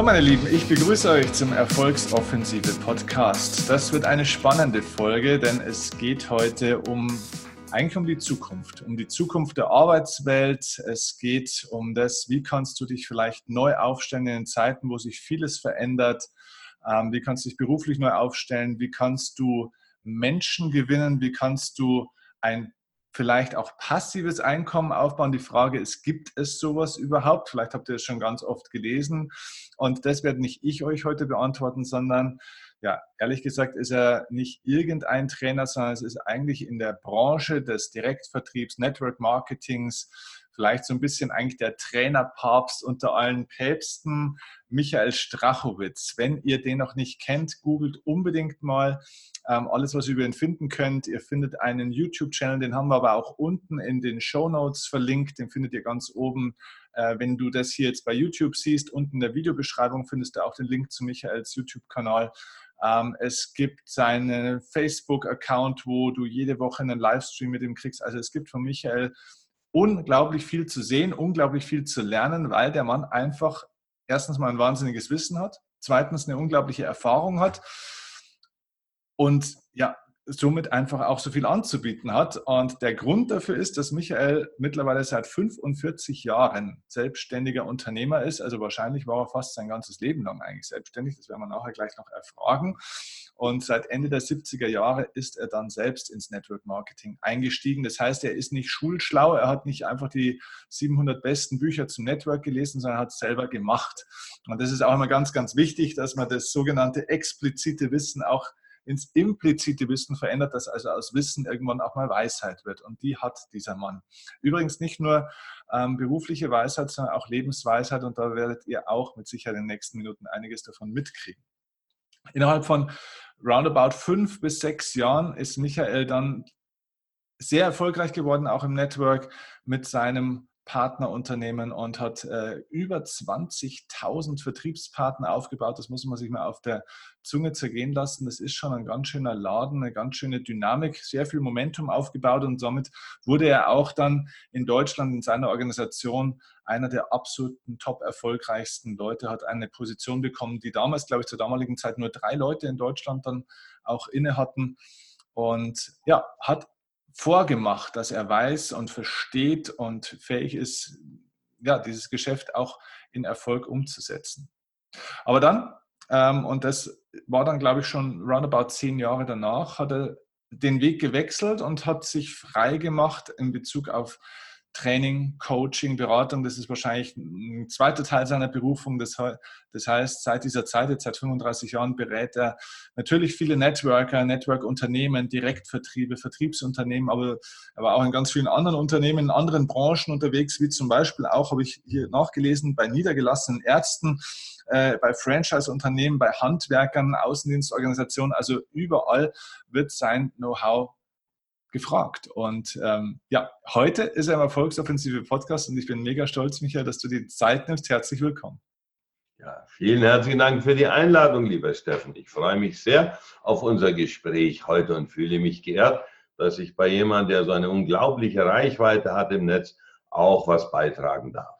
So, meine Lieben, ich begrüße euch zum Erfolgsoffensive Podcast. Das wird eine spannende Folge, denn es geht heute um eigentlich um die Zukunft, um die Zukunft der Arbeitswelt. Es geht um das, wie kannst du dich vielleicht neu aufstellen in Zeiten, wo sich vieles verändert. Ähm, wie kannst du dich beruflich neu aufstellen? Wie kannst du Menschen gewinnen? Wie kannst du ein vielleicht auch passives Einkommen aufbauen. Die Frage ist, gibt es sowas überhaupt? Vielleicht habt ihr es schon ganz oft gelesen. Und das werde nicht ich euch heute beantworten, sondern ja, ehrlich gesagt ist er nicht irgendein Trainer, sondern es ist eigentlich in der Branche des Direktvertriebs, Network Marketings, vielleicht so ein bisschen eigentlich der Trainerpapst unter allen Päpsten, Michael Strachowitz. Wenn ihr den noch nicht kennt, googelt unbedingt mal ähm, alles, was ihr über ihn finden könnt. Ihr findet einen YouTube-Channel, den haben wir aber auch unten in den Show Notes verlinkt. Den findet ihr ganz oben. Äh, wenn du das hier jetzt bei YouTube siehst, unten in der Videobeschreibung findest du auch den Link zu Michaels YouTube-Kanal. Ähm, es gibt seinen Facebook-Account, wo du jede Woche einen Livestream mit ihm kriegst. Also es gibt von Michael unglaublich viel zu sehen, unglaublich viel zu lernen, weil der Mann einfach erstens mal ein wahnsinniges Wissen hat, zweitens eine unglaubliche Erfahrung hat. Und ja, somit einfach auch so viel anzubieten hat. Und der Grund dafür ist, dass Michael mittlerweile seit 45 Jahren selbstständiger Unternehmer ist. Also wahrscheinlich war er fast sein ganzes Leben lang eigentlich selbstständig. Das werden wir nachher gleich noch erfragen. Und seit Ende der 70er Jahre ist er dann selbst ins Network Marketing eingestiegen. Das heißt, er ist nicht schulschlau, er hat nicht einfach die 700 besten Bücher zum Network gelesen, sondern hat es selber gemacht. Und das ist auch immer ganz, ganz wichtig, dass man das sogenannte explizite Wissen auch ins implizite Wissen verändert, dass also aus Wissen irgendwann auch mal Weisheit wird. Und die hat dieser Mann. Übrigens nicht nur ähm, berufliche Weisheit, sondern auch Lebensweisheit. Und da werdet ihr auch mit Sicherheit in den nächsten Minuten einiges davon mitkriegen. Innerhalb von roundabout fünf bis sechs Jahren ist Michael dann sehr erfolgreich geworden, auch im Network mit seinem Partnerunternehmen und hat äh, über 20.000 Vertriebspartner aufgebaut. Das muss man sich mal auf der Zunge zergehen lassen. Das ist schon ein ganz schöner Laden, eine ganz schöne Dynamik, sehr viel Momentum aufgebaut und somit wurde er auch dann in Deutschland in seiner Organisation einer der absoluten top erfolgreichsten Leute, hat eine Position bekommen, die damals, glaube ich, zur damaligen Zeit nur drei Leute in Deutschland dann auch inne hatten. Und ja, hat vorgemacht, dass er weiß und versteht und fähig ist, ja, dieses Geschäft auch in Erfolg umzusetzen. Aber dann, ähm, und das war dann, glaube ich, schon roundabout zehn Jahre danach, hat er den Weg gewechselt und hat sich frei gemacht in Bezug auf Training, Coaching, Beratung, das ist wahrscheinlich ein zweiter Teil seiner Berufung. Das, heißt, seit dieser Zeit, jetzt seit 35 Jahren, berät er natürlich viele Networker, Network-Unternehmen, Direktvertriebe, Vertriebsunternehmen, aber er war auch in ganz vielen anderen Unternehmen, in anderen Branchen unterwegs, wie zum Beispiel auch, habe ich hier nachgelesen, bei niedergelassenen Ärzten, äh, bei Franchise-Unternehmen, bei Handwerkern, Außendienstorganisationen, also überall wird sein Know-how gefragt. Und ähm, ja, heute ist er im Erfolgsoffensive Podcast und ich bin mega stolz, Michael, dass du die Zeit nimmst. Herzlich willkommen. Ja, vielen herzlichen Dank für die Einladung, lieber Steffen. Ich freue mich sehr auf unser Gespräch heute und fühle mich geehrt, dass ich bei jemandem, der so eine unglaubliche Reichweite hat im Netz, auch was beitragen darf.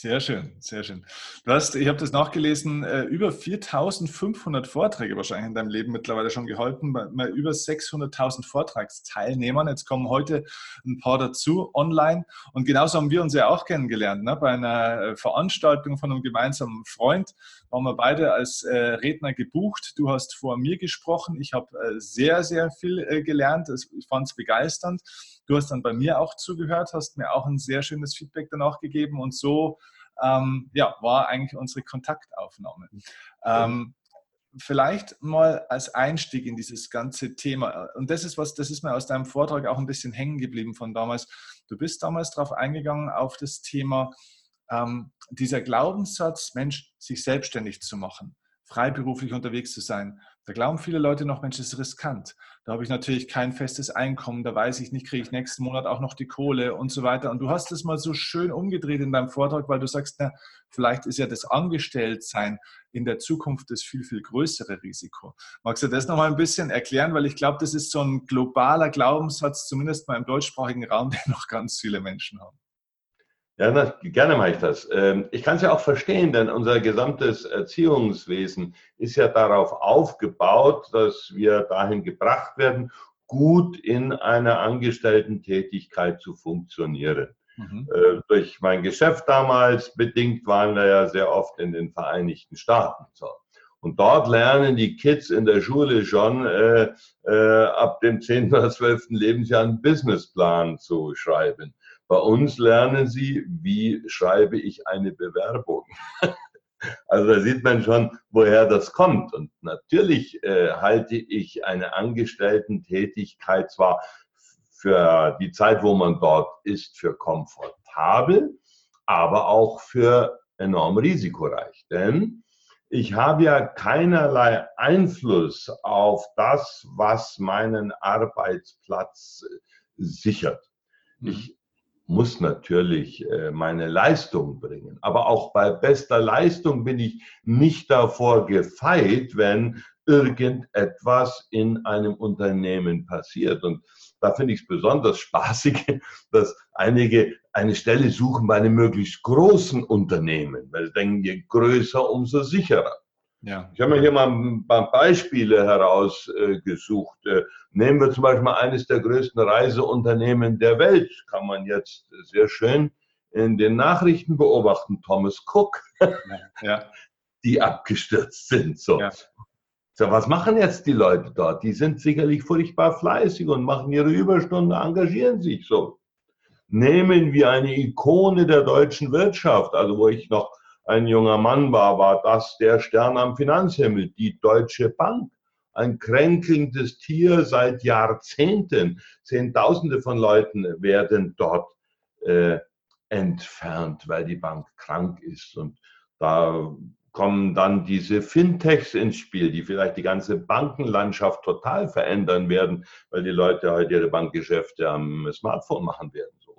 Sehr schön, sehr schön. Du hast, ich habe das nachgelesen, äh, über 4500 Vorträge wahrscheinlich in deinem Leben mittlerweile schon gehalten, bei, über 600.000 Vortragsteilnehmern. Jetzt kommen heute ein paar dazu online. Und genauso haben wir uns ja auch kennengelernt. Ne? Bei einer äh, Veranstaltung von einem gemeinsamen Freund waren wir beide als äh, Redner gebucht. Du hast vor mir gesprochen. Ich habe sehr, sehr viel gelernt. Ich fand es begeisternd. Du hast dann bei mir auch zugehört, hast mir auch ein sehr schönes Feedback danach gegeben und so ähm, ja, war eigentlich unsere Kontaktaufnahme. Ähm, vielleicht mal als Einstieg in dieses ganze Thema. Und das ist was, das ist mir aus deinem Vortrag auch ein bisschen hängen geblieben von damals. Du bist damals darauf eingegangen auf das Thema ähm, dieser Glaubenssatz, Mensch, sich selbstständig zu machen, freiberuflich unterwegs zu sein. Da glauben viele Leute noch, Mensch, das ist riskant. Da habe ich natürlich kein festes Einkommen, da weiß ich nicht, kriege ich nächsten Monat auch noch die Kohle und so weiter. Und du hast es mal so schön umgedreht in deinem Vortrag, weil du sagst, na, vielleicht ist ja das Angestelltsein in der Zukunft das viel, viel größere Risiko. Magst du das nochmal ein bisschen erklären? Weil ich glaube, das ist so ein globaler Glaubenssatz, zumindest mal im deutschsprachigen Raum, den noch ganz viele Menschen haben. Ja, na, gerne mache ich das. Ähm, ich kann es ja auch verstehen, denn unser gesamtes Erziehungswesen ist ja darauf aufgebaut, dass wir dahin gebracht werden, gut in einer Angestellten-Tätigkeit zu funktionieren. Mhm. Äh, durch mein Geschäft damals bedingt waren wir ja sehr oft in den Vereinigten Staaten. So. Und dort lernen die Kids in der Schule schon äh, äh, ab dem 10. oder 12. Lebensjahr einen Businessplan zu schreiben. Bei uns lernen sie, wie schreibe ich eine Bewerbung. Also da sieht man schon, woher das kommt. Und natürlich äh, halte ich eine Angestellten-Tätigkeit zwar für die Zeit, wo man dort ist, für komfortabel, aber auch für enorm risikoreich. Denn ich habe ja keinerlei Einfluss auf das, was meinen Arbeitsplatz sichert. Mhm. Ich muss natürlich äh, meine Leistung bringen. Aber auch bei bester Leistung bin ich nicht davor gefeit, wenn irgendetwas in einem Unternehmen passiert. Und da finde ich es besonders spaßig, dass einige eine Stelle suchen bei einem möglichst großen Unternehmen, weil sie denken, je größer, umso sicherer. Ja. Ich habe mir hier mal ein paar Beispiele herausgesucht. Äh, nehmen wir zum Beispiel eines der größten Reiseunternehmen der Welt, kann man jetzt sehr schön in den Nachrichten beobachten, Thomas Cook, ja. die abgestürzt sind. So. Ja. so, was machen jetzt die Leute dort? Die sind sicherlich furchtbar fleißig und machen ihre Überstunden, engagieren sich so. Nehmen wir eine Ikone der deutschen Wirtschaft, also wo ich noch ein junger Mann war, war das der Stern am Finanzhimmel, die Deutsche Bank. Ein kränkelndes Tier seit Jahrzehnten. Zehntausende von Leuten werden dort äh, entfernt, weil die Bank krank ist. Und da kommen dann diese Fintechs ins Spiel, die vielleicht die ganze Bankenlandschaft total verändern werden, weil die Leute heute ihre Bankgeschäfte am Smartphone machen werden. So,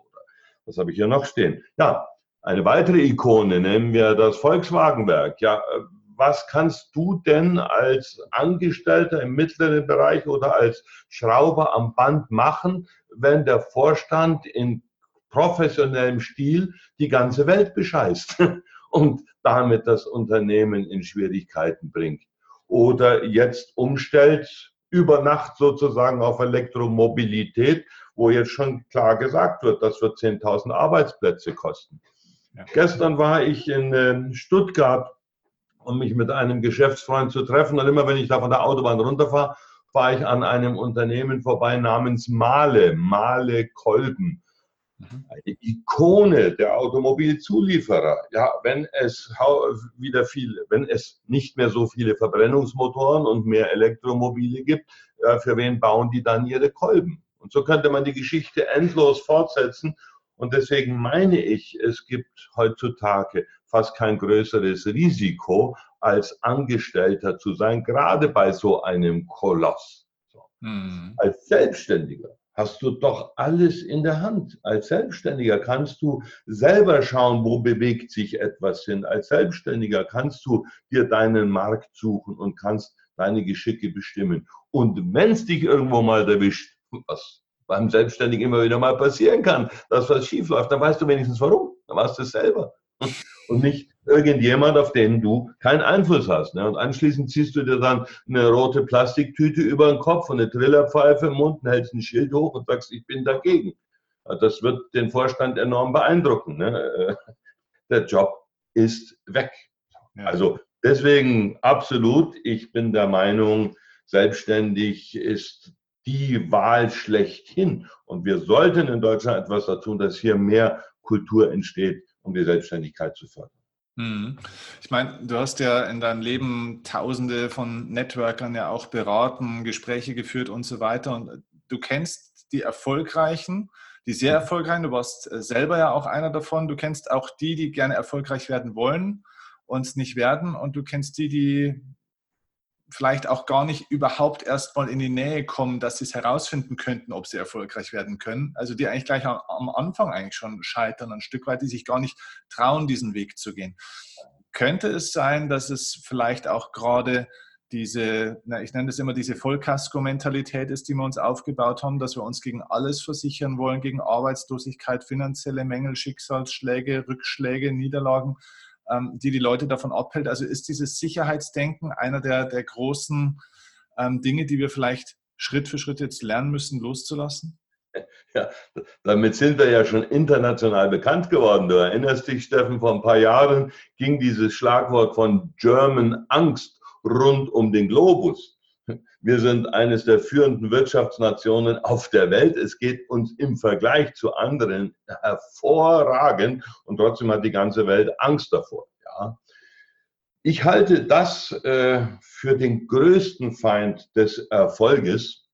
was habe ich hier noch stehen? Ja, eine weitere Ikone nehmen wir das Volkswagenwerk. Ja, was kannst du denn als Angestellter im mittleren Bereich oder als Schrauber am Band machen, wenn der Vorstand in professionellem Stil die ganze Welt bescheißt und damit das Unternehmen in Schwierigkeiten bringt? Oder jetzt umstellt über Nacht sozusagen auf Elektromobilität, wo jetzt schon klar gesagt wird, das wird 10.000 Arbeitsplätze kosten. Ja. Gestern war ich in äh, Stuttgart, um mich mit einem Geschäftsfreund zu treffen. Und immer wenn ich da von der Autobahn runterfahre, fahre ich an einem Unternehmen vorbei namens Male, Male Kolben. Mhm. Eine Ikone der Automobilzulieferer. Ja, wenn es wieder viel, wenn es nicht mehr so viele Verbrennungsmotoren und mehr Elektromobile gibt, für wen bauen die dann ihre Kolben? Und so könnte man die Geschichte endlos fortsetzen und deswegen meine ich, es gibt heutzutage fast kein größeres Risiko, als Angestellter zu sein, gerade bei so einem Koloss. Mhm. Als Selbstständiger hast du doch alles in der Hand. Als Selbstständiger kannst du selber schauen, wo bewegt sich etwas hin. Als Selbstständiger kannst du dir deinen Markt suchen und kannst deine Geschicke bestimmen. Und wenn es dich irgendwo mal erwischt, was beim Selbstständigen immer wieder mal passieren kann, dass was schief läuft, dann weißt du wenigstens warum. Dann weißt du es selber. Und nicht irgendjemand, auf den du keinen Einfluss hast. Ne? Und anschließend ziehst du dir dann eine rote Plastiktüte über den Kopf und eine Trillerpfeife im Mund und hältst ein Schild hoch und sagst, ich bin dagegen. Das wird den Vorstand enorm beeindrucken. Ne? Der Job ist weg. Also deswegen absolut, ich bin der Meinung, selbstständig ist die Wahl schlechthin. Und wir sollten in Deutschland etwas dazu tun, dass hier mehr Kultur entsteht, um die Selbstständigkeit zu fördern. Mhm. Ich meine, du hast ja in deinem Leben Tausende von Networkern ja auch beraten, Gespräche geführt und so weiter. Und du kennst die Erfolgreichen, die sehr mhm. erfolgreichen. Du warst äh, selber ja auch einer davon. Du kennst auch die, die gerne erfolgreich werden wollen und es nicht werden. Und du kennst die, die vielleicht auch gar nicht überhaupt erst mal in die Nähe kommen, dass sie es herausfinden könnten, ob sie erfolgreich werden können. Also die eigentlich gleich am Anfang eigentlich schon scheitern, ein Stück weit, die sich gar nicht trauen, diesen Weg zu gehen. Könnte es sein, dass es vielleicht auch gerade diese, na, ich nenne das immer diese Vollkasko-Mentalität ist, die wir uns aufgebaut haben, dass wir uns gegen alles versichern wollen, gegen Arbeitslosigkeit, finanzielle Mängel, Schicksalsschläge, Rückschläge, Niederlagen, die die Leute davon abhält. Also ist dieses Sicherheitsdenken einer der, der großen ähm, Dinge, die wir vielleicht Schritt für Schritt jetzt lernen müssen, loszulassen? Ja, damit sind wir ja schon international bekannt geworden. Du erinnerst dich, Steffen, vor ein paar Jahren ging dieses Schlagwort von German Angst rund um den Globus. Wir sind eines der führenden Wirtschaftsnationen auf der Welt. Es geht uns im Vergleich zu anderen hervorragend und trotzdem hat die ganze Welt Angst davor. Ja. Ich halte das äh, für den größten Feind des Erfolges.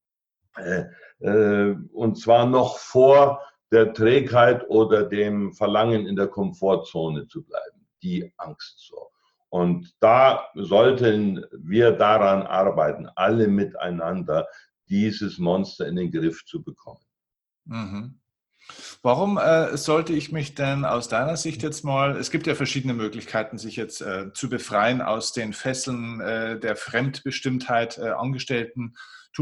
Äh, äh, und zwar noch vor der Trägheit oder dem Verlangen in der Komfortzone zu bleiben. Die Angst so. Und da sollten wir daran arbeiten, alle miteinander, dieses Monster in den Griff zu bekommen. Mhm. Warum äh, sollte ich mich denn aus deiner Sicht jetzt mal, es gibt ja verschiedene Möglichkeiten, sich jetzt äh, zu befreien aus den Fesseln äh, der Fremdbestimmtheit äh, Angestellten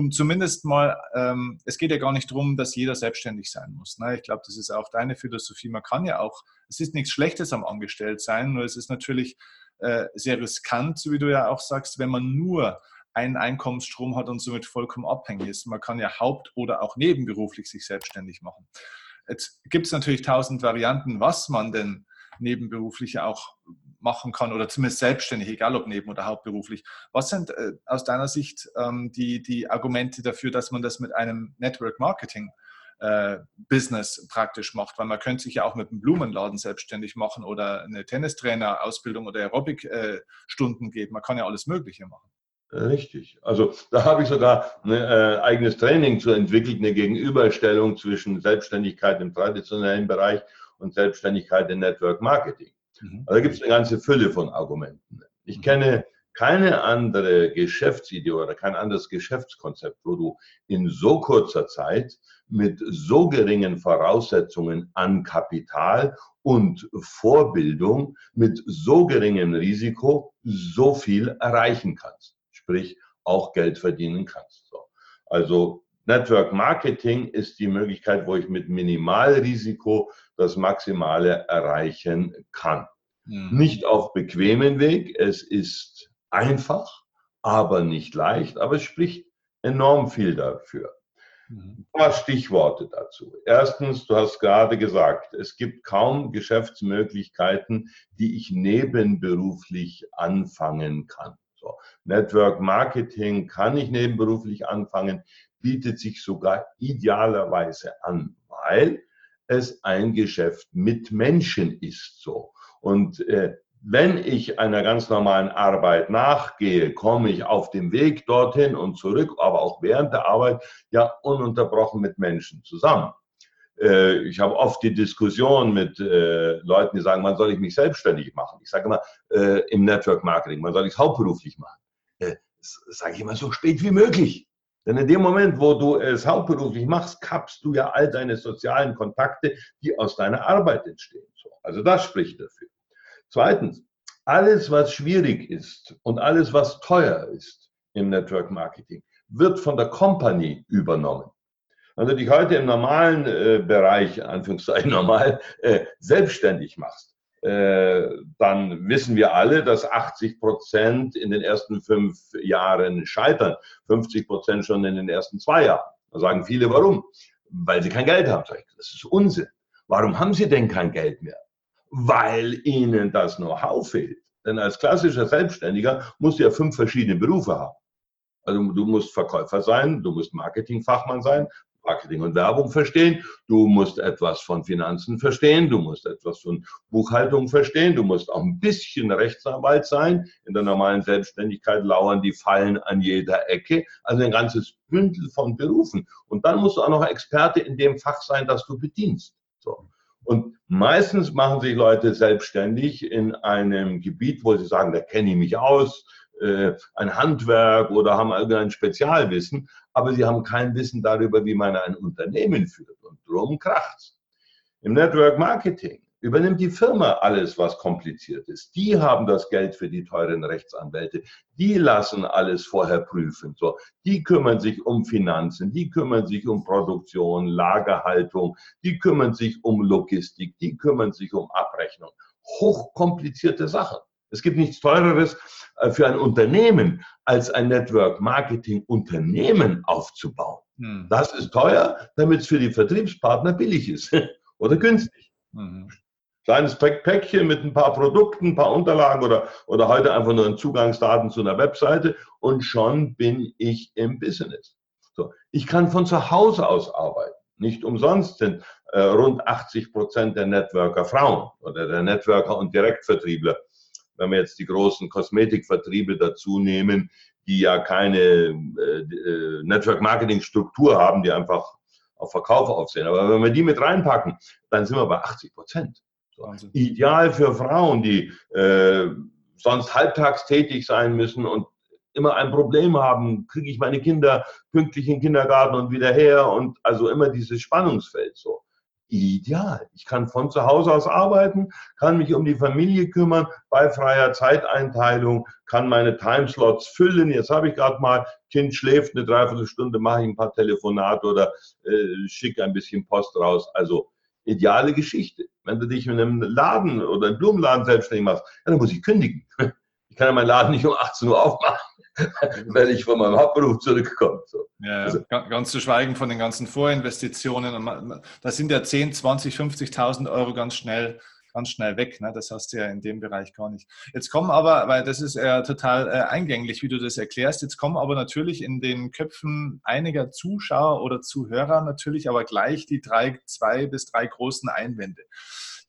zumindest mal, ähm, es geht ja gar nicht darum, dass jeder selbstständig sein muss. Ne? Ich glaube, das ist auch deine Philosophie. Man kann ja auch, es ist nichts Schlechtes am Angestelltsein, nur es ist natürlich äh, sehr riskant, so wie du ja auch sagst, wenn man nur einen Einkommensstrom hat und somit vollkommen abhängig ist. Man kann ja haupt- oder auch nebenberuflich sich selbstständig machen. Jetzt gibt es natürlich tausend Varianten, was man denn nebenberuflich auch machen kann oder zumindest selbstständig, egal ob neben- oder hauptberuflich. Was sind äh, aus deiner Sicht ähm, die, die Argumente dafür, dass man das mit einem Network Marketing äh, Business praktisch macht, weil man könnte sich ja auch mit einem Blumenladen selbstständig machen oder eine Tennistrainer-Ausbildung oder Aerobic-Stunden äh, geben. Man kann ja alles Mögliche machen. Richtig. Also da habe ich sogar ein äh, eigenes Training zu entwickelt, eine Gegenüberstellung zwischen Selbstständigkeit im traditionellen Bereich und Selbstständigkeit im Network Marketing. Mhm. Also da gibt es eine ganze Fülle von Argumenten. Ich mhm. kenne keine andere Geschäftsidee oder kein anderes Geschäftskonzept, wo du in so kurzer Zeit mit so geringen Voraussetzungen an Kapital und Vorbildung, mit so geringem Risiko so viel erreichen kannst. Sprich, auch Geld verdienen kannst. So. Also Network Marketing ist die Möglichkeit, wo ich mit Minimalrisiko das Maximale erreichen kann. Mhm. Nicht auf bequemen Weg. Es ist einfach, aber nicht leicht, aber es spricht enorm viel dafür. Mhm. Ein paar Stichworte dazu. Erstens, du hast gerade gesagt, es gibt kaum Geschäftsmöglichkeiten, die ich nebenberuflich anfangen kann. So, Network Marketing kann ich nebenberuflich anfangen, bietet sich sogar idealerweise an, weil es ein Geschäft mit Menschen ist. So. Und äh, wenn ich einer ganz normalen Arbeit nachgehe, komme ich auf dem Weg dorthin und zurück, aber auch während der Arbeit ja ununterbrochen mit Menschen zusammen. Äh, ich habe oft die Diskussion mit äh, Leuten, die sagen, wann soll ich mich selbstständig machen? Ich sage immer äh, im Network Marketing, wann soll ich es hauptberuflich machen? Äh, sage ich immer so spät wie möglich. Denn in dem Moment, wo du es hauptberuflich machst, kappst du ja all deine sozialen Kontakte, die aus deiner Arbeit entstehen. Also das spricht dafür. Zweitens, alles, was schwierig ist und alles, was teuer ist im Network Marketing, wird von der Company übernommen. Wenn du dich heute im normalen äh, Bereich, Anführungszeichen normal, äh, selbstständig machst, äh, dann wissen wir alle, dass 80 Prozent in den ersten fünf Jahren scheitern, 50 Prozent schon in den ersten zwei Jahren. Da sagen viele, warum? Weil sie kein Geld haben. Das ist Unsinn. Warum haben sie denn kein Geld mehr? Weil ihnen das Know-how fehlt. Denn als klassischer Selbstständiger musst du ja fünf verschiedene Berufe haben. Also du musst Verkäufer sein, du musst Marketingfachmann sein, Marketing und Werbung verstehen, du musst etwas von Finanzen verstehen, du musst etwas von Buchhaltung verstehen, du musst auch ein bisschen Rechtsanwalt sein. In der normalen Selbstständigkeit lauern die Fallen an jeder Ecke. Also ein ganzes Bündel von Berufen. Und dann musst du auch noch Experte in dem Fach sein, das du bedienst. So. Und meistens machen sich Leute selbstständig in einem Gebiet, wo sie sagen, da kenne ich mich aus, äh, ein Handwerk oder haben irgendein Spezialwissen, aber sie haben kein Wissen darüber, wie man ein Unternehmen führt. Und drum kracht's. Im Network Marketing übernimmt die Firma alles, was kompliziert ist. Die haben das Geld für die teuren Rechtsanwälte. Die lassen alles vorher prüfen. So, die kümmern sich um Finanzen, die kümmern sich um Produktion, Lagerhaltung, die kümmern sich um Logistik, die kümmern sich um Abrechnung. Hochkomplizierte Sachen. Es gibt nichts Teureres äh, für ein Unternehmen, als ein Network Marketing Unternehmen aufzubauen. Hm. Das ist teuer, damit es für die Vertriebspartner billig ist oder günstig. Mhm kleines Päckchen mit ein paar Produkten, ein paar Unterlagen oder, oder heute einfach nur Zugangsdaten zu einer Webseite und schon bin ich im Business. So, ich kann von zu Hause aus arbeiten. Nicht umsonst sind äh, rund 80 Prozent der Networker Frauen oder der Networker und Direktvertriebler. Wenn wir jetzt die großen Kosmetikvertriebe dazu nehmen, die ja keine äh, äh, Network-Marketing-Struktur haben, die einfach auf Verkauf aufsehen. Aber wenn wir die mit reinpacken, dann sind wir bei 80 Prozent. Wahnsinn. Ideal für Frauen, die äh, sonst halbtags tätig sein müssen und immer ein Problem haben, kriege ich meine Kinder pünktlich in den Kindergarten und wieder her und also immer dieses Spannungsfeld so. Ideal. Ich kann von zu Hause aus arbeiten, kann mich um die Familie kümmern, bei freier Zeiteinteilung, kann meine Timeslots füllen. Jetzt habe ich gerade mal, Kind schläft eine Dreiviertelstunde, mache ich ein paar Telefonate oder äh, schicke ein bisschen Post raus. Also ideale Geschichte. Wenn du dich in einem Laden oder einem Blumenladen selbstständig machst, ja, dann muss ich kündigen. Ich kann ja meinen Laden nicht um 18 Uhr aufmachen, wenn ich von meinem Hauptberuf zurückkomme. So. Ja, also, ganz zu schweigen von den ganzen Vorinvestitionen. Da sind ja 10, 20, 50.000 Euro ganz schnell ganz schnell weg. Ne? Das hast du ja in dem Bereich gar nicht. Jetzt kommen aber, weil das ist ja total äh, eingänglich, wie du das erklärst, jetzt kommen aber natürlich in den Köpfen einiger Zuschauer oder Zuhörer natürlich aber gleich die drei, zwei bis drei großen Einwände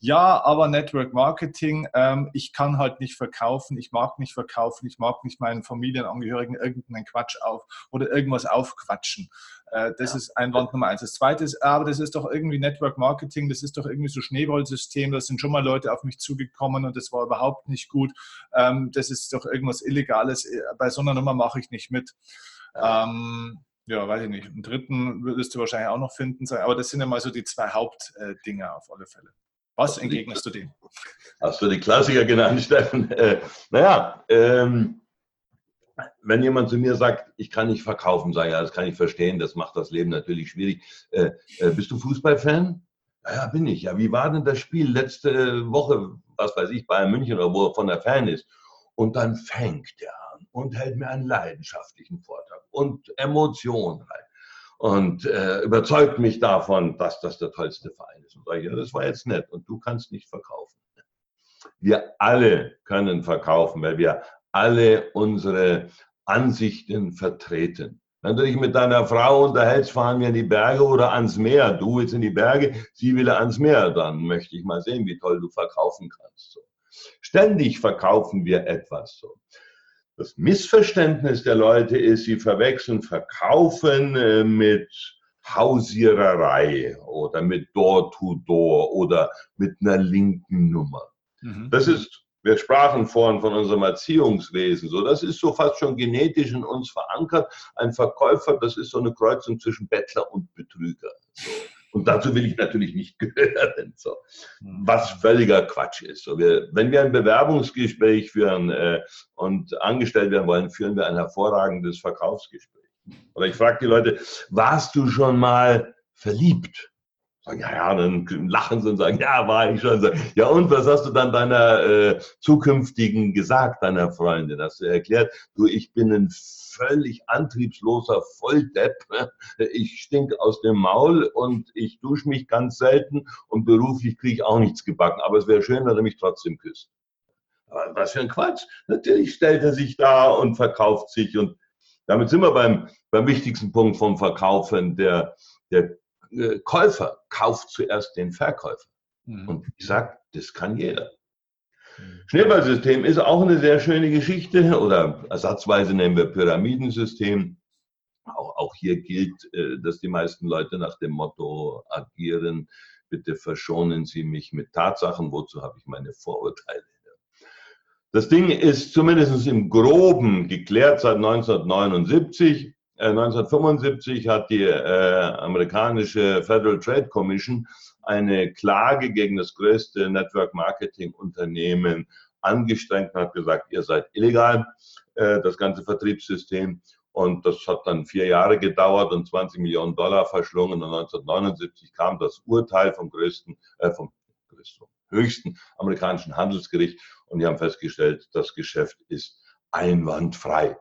ja, aber Network Marketing, ähm, ich kann halt nicht verkaufen, ich mag nicht verkaufen, ich mag nicht meinen Familienangehörigen irgendeinen Quatsch auf oder irgendwas aufquatschen. Äh, das ja. ist Einwand Nummer eins. Das zweite ist, aber das ist doch irgendwie Network Marketing, das ist doch irgendwie so Schneeballsystem, da sind schon mal Leute auf mich zugekommen und das war überhaupt nicht gut. Ähm, das ist doch irgendwas Illegales, äh, bei so einer Nummer mache ich nicht mit. Ja. Ähm, ja, weiß ich nicht. Einen dritten würdest du wahrscheinlich auch noch finden, aber das sind ja mal so die zwei Hauptdinge auf alle Fälle. Was entgegnest du dem? Hast du die Klassiker genannt, Steffen? Äh, naja, ähm, wenn jemand zu mir sagt, ich kann nicht verkaufen, sage ich, ja, das kann ich verstehen, das macht das Leben natürlich schwierig. Äh, äh, bist du Fußballfan? Ja, ja, bin ich. Ja, wie war denn das Spiel letzte Woche, was weiß ich, Bayern München oder wo er von der Fan ist? Und dann fängt er an und hält mir einen leidenschaftlichen Vortrag und Emotionen rein und äh, überzeugt mich davon, dass das der tollste Verein ist. Und sage ich, das war jetzt nett und du kannst nicht verkaufen. Wir alle können verkaufen, weil wir alle unsere Ansichten vertreten. Wenn du dich mit deiner Frau unterhältst, fahren wir in die Berge oder ans Meer. Du willst in die Berge, sie will ans Meer. Dann möchte ich mal sehen, wie toll du verkaufen kannst. So. Ständig verkaufen wir etwas. So. Das Missverständnis der Leute ist, sie verwechseln Verkaufen äh, mit Hausiererei oder mit Door-to-Door -Door oder mit einer linken Nummer. Mhm. Das ist, wir sprachen vorhin von unserem Erziehungswesen, so das ist so fast schon genetisch in uns verankert. Ein Verkäufer, das ist so eine Kreuzung zwischen Bettler und Betrüger. So. Und dazu will ich natürlich nicht gehören, so. Mhm. was völliger Quatsch ist. So, wir, wenn wir ein Bewerbungsgespräch führen äh, und angestellt werden wollen, führen wir ein hervorragendes Verkaufsgespräch. Oder ich frage die Leute, warst du schon mal verliebt? Sagen, ja, ja, dann lachen sie und sagen, ja, war ich schon. Ja, und was hast du dann deiner äh, zukünftigen gesagt, deiner Freundin? Hast du erklärt, du, ich bin ein völlig antriebsloser Volldepp. Ich stink aus dem Maul und ich dusche mich ganz selten und beruflich kriege ich auch nichts gebacken. Aber es wäre schön, wenn er mich trotzdem küsst. Aber was für ein Quatsch. Natürlich stellt er sich da und verkauft sich und damit sind wir beim, beim wichtigsten Punkt vom Verkaufen. Der, der äh, Käufer kauft zuerst den Verkäufer. Mhm. Und ich sage, das kann jeder. Mhm. Schneeballsystem ist auch eine sehr schöne Geschichte oder ersatzweise nennen wir Pyramidensystem. Auch, auch hier gilt, äh, dass die meisten Leute nach dem Motto agieren, bitte verschonen Sie mich mit Tatsachen, wozu habe ich meine Vorurteile. Das Ding ist zumindest im Groben geklärt seit 1979. 1975 äh, hat die äh, amerikanische Federal Trade Commission eine Klage gegen das größte Network Marketing Unternehmen angestrengt und hat gesagt, ihr seid illegal, äh, das ganze Vertriebssystem. Und das hat dann vier Jahre gedauert und 20 Millionen Dollar verschlungen. Und 1979 kam das Urteil vom größten, äh, vom höchsten amerikanischen Handelsgericht und die haben festgestellt, das Geschäft ist einwandfrei.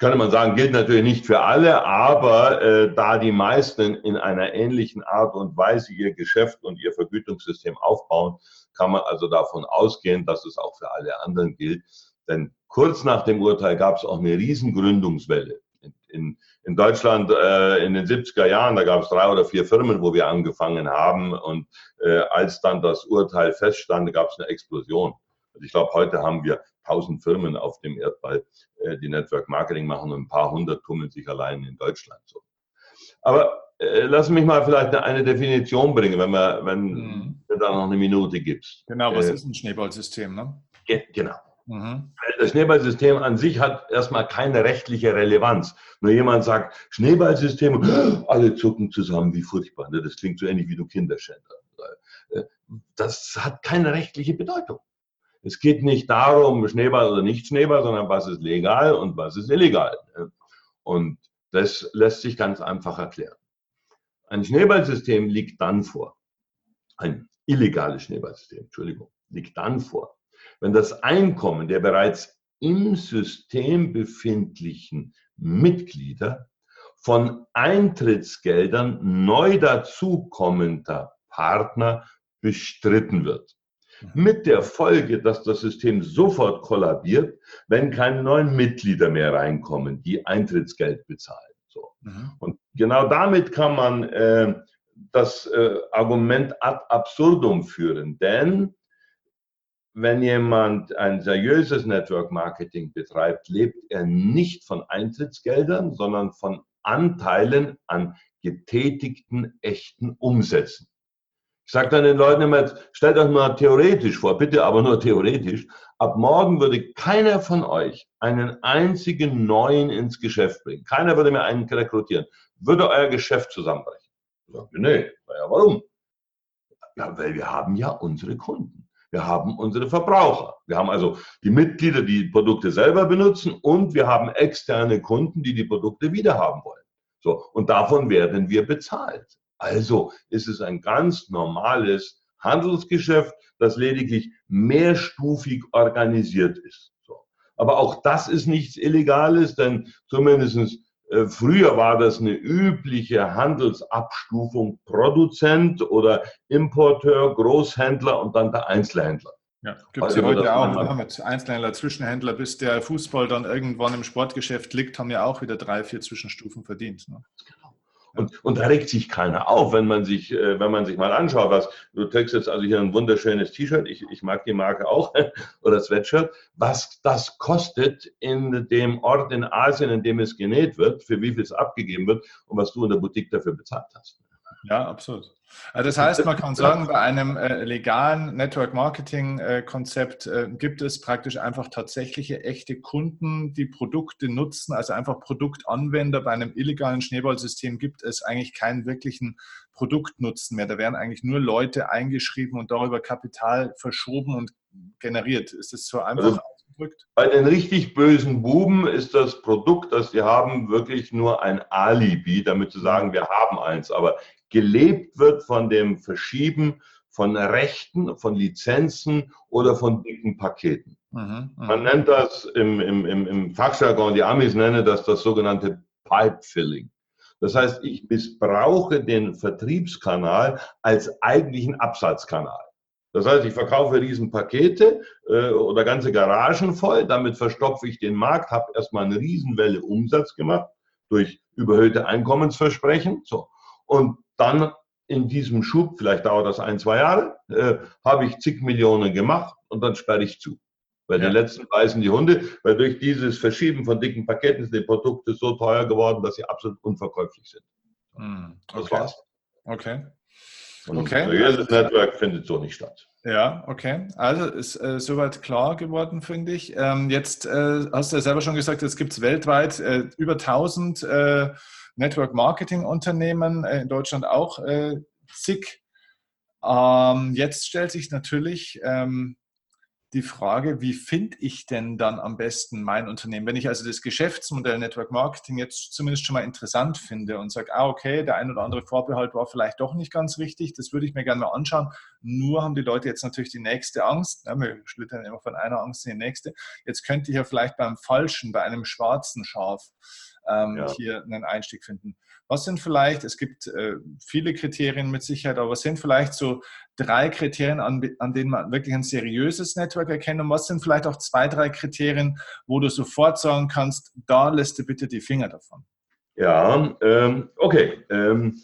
Könnte man sagen, gilt natürlich nicht für alle, aber äh, da die meisten in einer ähnlichen Art und Weise ihr Geschäft und ihr Vergütungssystem aufbauen, kann man also davon ausgehen, dass es auch für alle anderen gilt. Denn kurz nach dem Urteil gab es auch eine Riesengründungswelle. In, in, in Deutschland äh, in den 70er Jahren, da gab es drei oder vier Firmen, wo wir angefangen haben. Und äh, als dann das Urteil feststand, gab es eine Explosion. Also ich glaube, heute haben wir tausend Firmen auf dem Erdball, äh, die Network Marketing machen und ein paar hundert tummeln sich allein in Deutschland so. Aber äh, lass mich mal vielleicht eine, Definition bringen, wenn, wir, wenn mhm. du da noch eine Minute gibst. Genau, was äh, ist ein Schneeballsystem? Ne? Ge genau. Mhm. Das Schneeballsystem an sich hat erstmal keine rechtliche Relevanz. Nur jemand sagt, Schneeballsystem, alle zucken zusammen, wie furchtbar. Ne? Das klingt so ähnlich wie du Kinderschänder. Äh, das hat keine rechtliche Bedeutung. Es geht nicht darum, Schneeball oder nicht Schneeball, sondern was ist legal und was ist illegal. Und das lässt sich ganz einfach erklären. Ein Schneeballsystem liegt dann vor, ein illegales Schneeballsystem, Entschuldigung, liegt dann vor, wenn das Einkommen der bereits im System befindlichen Mitglieder von Eintrittsgeldern neu dazukommender Partner bestritten wird. Mit der Folge, dass das System sofort kollabiert, wenn keine neuen Mitglieder mehr reinkommen, die Eintrittsgeld bezahlen. So. Mhm. Und genau damit kann man äh, das äh, Argument ad absurdum führen. Denn wenn jemand ein seriöses Network Marketing betreibt, lebt er nicht von Eintrittsgeldern, sondern von Anteilen an getätigten echten Umsätzen. Ich sage dann den Leuten immer, stellt euch mal theoretisch vor, bitte aber nur theoretisch, ab morgen würde keiner von euch einen einzigen neuen ins Geschäft bringen. Keiner würde mehr einen rekrutieren. Würde euer Geschäft zusammenbrechen? Ich sage, nee, naja, warum? Ja, weil wir haben ja unsere Kunden. Wir haben unsere Verbraucher. Wir haben also die Mitglieder, die Produkte selber benutzen und wir haben externe Kunden, die die Produkte wiederhaben wollen. So, und davon werden wir bezahlt. Also ist es ein ganz normales Handelsgeschäft, das lediglich mehrstufig organisiert ist. So. Aber auch das ist nichts Illegales, denn zumindest äh, früher war das eine übliche Handelsabstufung Produzent oder Importeur, Großhändler und dann der Einzelhändler. Ja, gibt es ja heute auch. Ne? Mit Einzelhändler, Zwischenhändler, bis der Fußball dann irgendwann im Sportgeschäft liegt, haben ja auch wieder drei, vier Zwischenstufen verdient. Ne? Und, und da regt sich keiner auf, wenn man sich, äh, wenn man sich mal anschaut, was du trägst jetzt also hier ein wunderschönes T-Shirt, ich, ich mag die Marke auch, oder Sweatshirt, was das kostet in dem Ort in Asien, in dem es genäht wird, für wie viel es abgegeben wird und was du in der Boutique dafür bezahlt hast. Ja, absolut. Also das heißt, man kann sagen, bei einem äh, legalen Network Marketing äh, Konzept äh, gibt es praktisch einfach tatsächliche echte Kunden, die Produkte nutzen, also einfach Produktanwender. Bei einem illegalen Schneeballsystem gibt es eigentlich keinen wirklichen Produktnutzen mehr. Da werden eigentlich nur Leute eingeschrieben und darüber Kapital verschoben und generiert. Ist das so einfach also, ausgedrückt? Bei den richtig bösen Buben ist das Produkt, das sie haben, wirklich nur ein Alibi, damit zu sagen, wir haben eins. Aber gelebt wird von dem Verschieben von Rechten, von Lizenzen oder von dicken Paketen. Mhm, mhm, Man nennt das im, im, im, im Fachjargon, die Amis nennen das das sogenannte Pipe Filling. Das heißt, ich missbrauche den Vertriebskanal als eigentlichen Absatzkanal. Das heißt, ich verkaufe Riesenpakete äh, oder ganze Garagen voll, damit verstopfe ich den Markt, habe erstmal eine Riesenwelle Umsatz gemacht durch überhöhte Einkommensversprechen. So. Und dann in diesem Schub, vielleicht dauert das ein, zwei Jahre, äh, habe ich zig Millionen gemacht und dann sperre ich zu. Weil ja. die letzten beißen die Hunde, weil durch dieses Verschieben von dicken Paketten sind die Produkte so teuer geworden, dass sie absolut unverkäuflich sind. Hm, okay. Das war's. Okay. Und okay. Das Network findet so nicht statt. Ja, okay. Also ist äh, soweit klar geworden, finde ich. Ähm, jetzt äh, hast du ja selber schon gesagt, es gibt weltweit äh, über 1000 äh, Network Marketing Unternehmen, äh, in Deutschland auch äh, zig Ähm, jetzt stellt sich natürlich ähm, die Frage, wie finde ich denn dann am besten mein Unternehmen? Wenn ich also das Geschäftsmodell Network Marketing jetzt zumindest schon mal interessant finde und sage, ah, okay, der ein oder andere Vorbehalt war vielleicht doch nicht ganz richtig, das würde ich mir gerne mal anschauen. Nur haben die Leute jetzt natürlich die nächste Angst. Ja, wir schlittern immer von einer Angst in die nächste. Jetzt könnte ich ja vielleicht beim falschen, bei einem schwarzen Schaf ähm, ja. hier einen Einstieg finden. Was sind vielleicht, es gibt äh, viele Kriterien mit Sicherheit, aber was sind vielleicht so drei Kriterien, an, an denen man wirklich ein seriöses Network erkennt und was sind vielleicht auch zwei, drei Kriterien, wo du sofort sagen kannst, da lässt du bitte die Finger davon? Ja, ähm, okay. Ähm,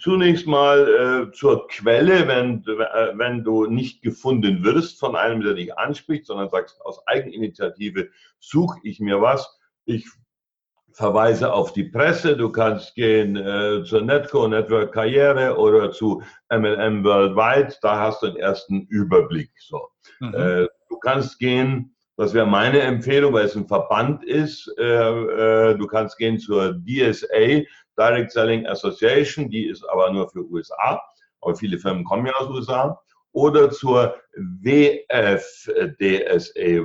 zunächst mal äh, zur Quelle, wenn, äh, wenn du nicht gefunden wirst von einem, der dich anspricht, sondern sagst, aus Eigeninitiative suche ich mir was. Ich verweise auf die Presse, du kannst gehen äh, zur Netco, Network Karriere oder zu MLM Worldwide, da hast du den ersten Überblick. So. Mhm. Äh, du kannst gehen, das wäre meine Empfehlung, weil es ein Verband ist, äh, äh du kannst gehen zur DSA, Direct Selling Association, die ist aber nur für USA, aber viele Firmen kommen ja aus USA oder zur WFDSA,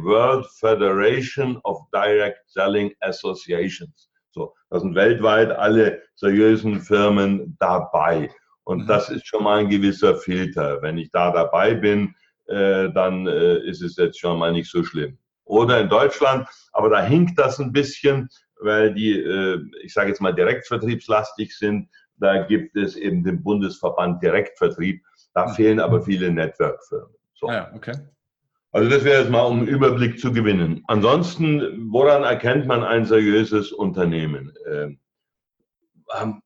World Federation of Direct Selling Associations. So, da sind weltweit alle seriösen Firmen dabei. Und mhm. das ist schon mal ein gewisser Filter. Wenn ich da dabei bin, äh, dann äh, ist es jetzt schon mal nicht so schlimm. Oder in Deutschland, aber da hinkt das ein bisschen, weil die, äh, ich sage jetzt mal, direktvertriebslastig sind. Da gibt es eben den Bundesverband Direktvertrieb. Da mhm. fehlen aber viele Network-Firmen. So. Ah ja, okay. Also das wäre jetzt mal, um einen Überblick zu gewinnen. Ansonsten, woran erkennt man ein seriöses Unternehmen? Ähm, ähm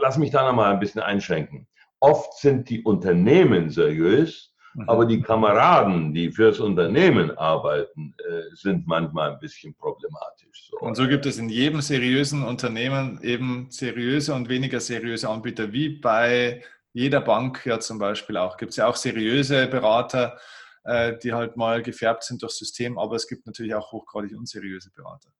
lass mich da nochmal ein bisschen einschränken. Oft sind die Unternehmen seriös, mhm. aber die Kameraden, die fürs Unternehmen arbeiten, äh, sind manchmal ein bisschen problematisch. So. Und so gibt es in jedem seriösen Unternehmen eben seriöse und weniger seriöse Anbieter, wie bei jeder Bank ja zum Beispiel auch. Gibt es ja auch seriöse Berater, äh, die halt mal gefärbt sind durchs System, aber es gibt natürlich auch hochgradig unseriöse Berater.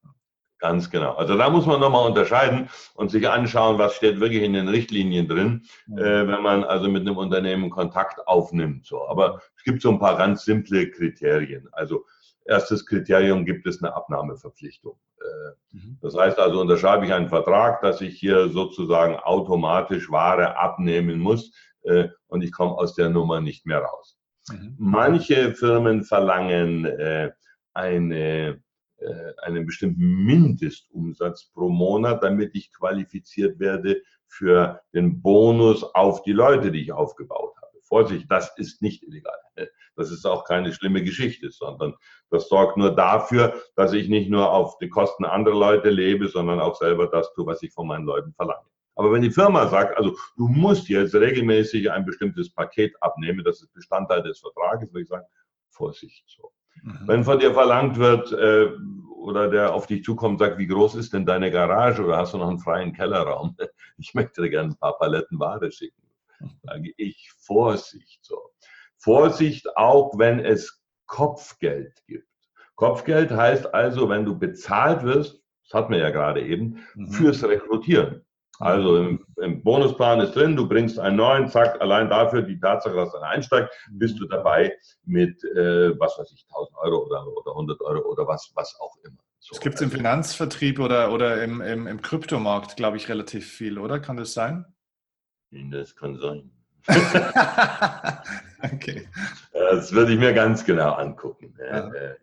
Ganz genau. Also da muss man nochmal unterscheiden und sich anschauen, was steht wirklich in den Richtlinien drin, mhm. äh, wenn man also mit einem Unternehmen Kontakt aufnimmt. So. Aber es gibt so ein paar ganz simple Kriterien. Also erstes Kriterium gibt es eine Abnahmeverpflichtung. Äh, mhm. Das heißt also, unterschreibe ich einen Vertrag, dass ich hier sozusagen automatisch Ware abnehmen muss äh, und ich komme aus der Nummer nicht mehr raus. Mhm. Manche Firmen verlangen äh, eine, einen bestimmten Mindestumsatz pro Monat, damit ich qualifiziert werde für den Bonus auf die Leute, die ich aufgebaut habe. Vorsicht, das ist nicht illegal. Das ist auch keine schlimme Geschichte, sondern das sorgt nur dafür, dass ich nicht nur auf die Kosten anderer Leute lebe, sondern auch selber das tue, was ich von meinen Leuten verlange. Aber wenn die Firma sagt, also du musst jetzt regelmäßig ein bestimmtes Paket abnehmen, das ist Bestandteil des Vertrages, würde ich sagen, Vorsicht so. Mhm. Wenn von dir verlangt wird äh, oder der auf dich zukommt, sagt, wie groß ist denn deine Garage oder hast du noch einen freien Kellerraum? Ich möchte dir gerne ein paar Paletten Ware schicken. Sage ich Vorsicht so. Vorsicht auch, wenn es Kopfgeld gibt. Kopfgeld heißt also, wenn du bezahlt wirst, das hatten wir ja gerade eben, mhm. fürs Rekrutieren. Also im, im, Bonusplan ist drin, du bringst einen neuen, zack, allein dafür die Tatsache, dass er einsteigt, bist du dabei mit, äh, was weiß ich, 1000 Euro oder, oder 100 Euro oder was, was auch immer. So, das gibt es im also Finanzvertrieb oder, oder im, im, im Kryptomarkt, glaube ich, relativ viel, oder? Kann das sein? Das kann sein. okay. Das würde ich mir ganz genau angucken. Ja. Äh,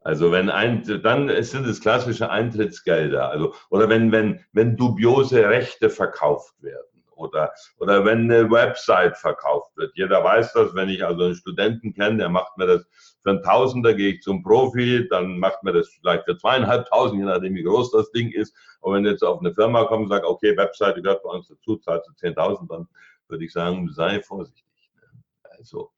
also wenn ein, dann sind es klassische Eintrittsgelder. Also, oder wenn, wenn, wenn dubiose Rechte verkauft werden oder, oder wenn eine Website verkauft wird. Jeder weiß das, wenn ich also einen Studenten kenne, der macht mir das für einen Tausender, gehe ich zum Profi, dann macht mir das vielleicht für zweieinhalbtausend, je nachdem wie groß das Ding ist. Aber wenn jetzt auf eine Firma kommt und sagt, okay, Website gehört bei uns dazu, zahlt zu 10.000, dann würde ich sagen, sei vorsichtig. Also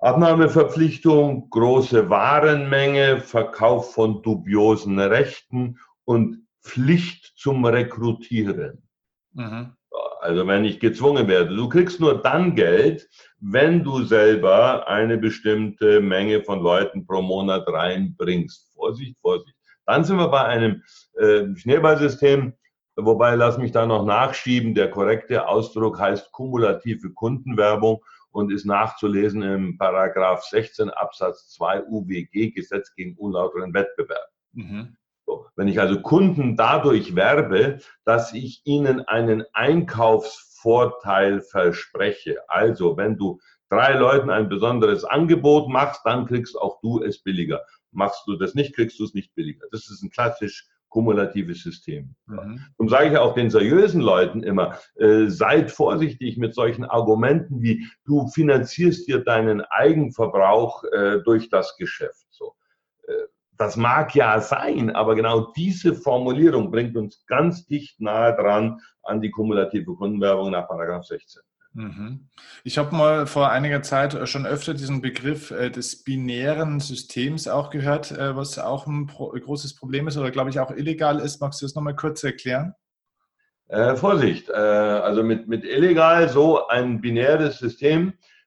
Abnahmeverpflichtung, große Warenmenge, Verkauf von dubiosen Rechten und Pflicht zum Rekrutieren. Mhm. Also wenn ich gezwungen werde, du kriegst nur dann Geld, wenn du selber eine bestimmte Menge von Leuten pro Monat reinbringst. Vorsicht, Vorsicht. Dann sind wir bei einem äh, Schneeballsystem Wobei, lass mich da noch nachschieben, der korrekte Ausdruck heißt kumulative Kundenwerbung und ist nachzulesen im Paragraph 16 Absatz 2 UWG, Gesetz gegen unlauteren Wettbewerb. Mhm. Wenn ich also Kunden dadurch werbe, dass ich ihnen einen Einkaufsvorteil verspreche, also wenn du drei Leuten ein besonderes Angebot machst, dann kriegst auch du es billiger. Machst du das nicht, kriegst du es nicht billiger. Das ist ein klassisch kumulatives System. Mhm. Und sage ich auch den seriösen Leuten immer, äh, seid vorsichtig mit solchen Argumenten wie, du finanzierst dir deinen Eigenverbrauch äh, durch das Geschäft. So. Äh, das mag ja sein, aber genau diese Formulierung bringt uns ganz dicht nahe dran an die kumulative Kundenwerbung nach Paragraph 16. Mhm. Ich habe mal vor einiger Zeit schon öfter diesen Begriff äh, des binären Systems auch gehört, äh, was auch ein großes Problem ist oder glaube ich auch illegal ist. Magst du das nochmal kurz erklären? Äh, Vorsicht, äh, also mit, mit illegal so ein binäres System äh,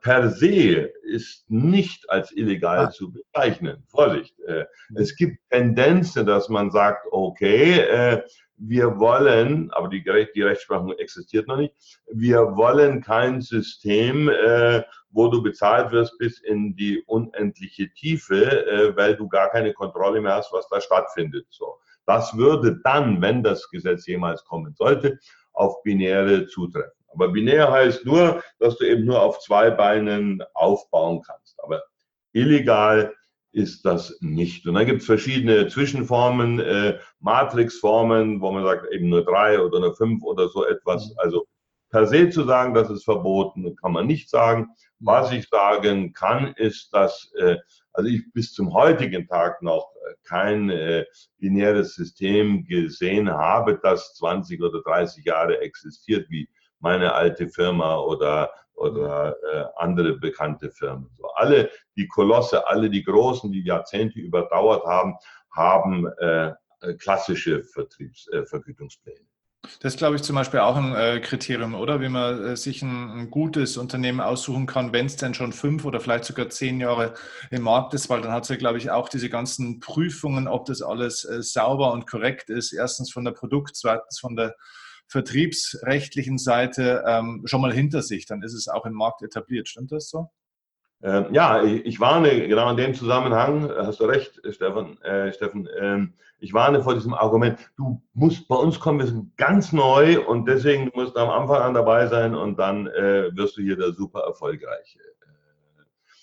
per se ist nicht als illegal ah. zu bezeichnen. Vorsicht, äh, es gibt Tendenzen, dass man sagt, okay, wir wollen, aber die, die Rechtsprechung existiert noch nicht, wir wollen kein System, äh, wo du bezahlt wirst bis in die unendliche Tiefe, äh, weil du gar keine Kontrolle mehr hast, was da stattfindet. So. Das würde dann, wenn das Gesetz jemals kommen sollte, auf Binäre zutreffen. Aber binär heißt nur, dass du eben nur auf zwei Beinen aufbauen kannst. Aber illegal ist das nicht. Und dann gibt es verschiedene Zwischenformen, äh, Matrixformen, wo man sagt eben nur drei oder nur fünf oder so etwas. Mhm. Also per se zu sagen, das ist verboten, kann man nicht sagen. Was ich sagen kann, ist, dass äh, also ich bis zum heutigen Tag noch äh, kein äh, binäres System gesehen habe, das 20 oder 30 Jahre existiert, wie meine alte Firma oder oder äh, andere bekannte Firmen. So, alle die Kolosse, alle die Großen, die Jahrzehnte überdauert haben, haben äh, klassische Vertriebsvergütungspläne. Äh, das ist, glaube ich, zum Beispiel auch ein äh, Kriterium, oder? Wie man äh, sich ein, ein, gutes Unternehmen aussuchen kann, wenn es denn schon fünf oder vielleicht sogar zehn Jahre im Markt ist, weil dann hat es ja, glaube ich, auch diese ganzen Prüfungen, ob das alles äh, sauber und korrekt ist. Erstens von der Produkt, zweitens von der vertriebsrechtlichen Seite ähm, schon mal hinter sich. Dann ist es auch im Markt etabliert. Stimmt das so? Ähm, ja, ich warne genau in dem Zusammenhang, hast du recht, Stefan, äh, Steffen, äh, ich warne vor diesem Argument, du musst bei uns kommen, wir sind ganz neu und deswegen du musst am Anfang an dabei sein und dann äh, wirst du hier der super erfolgreiche. Äh,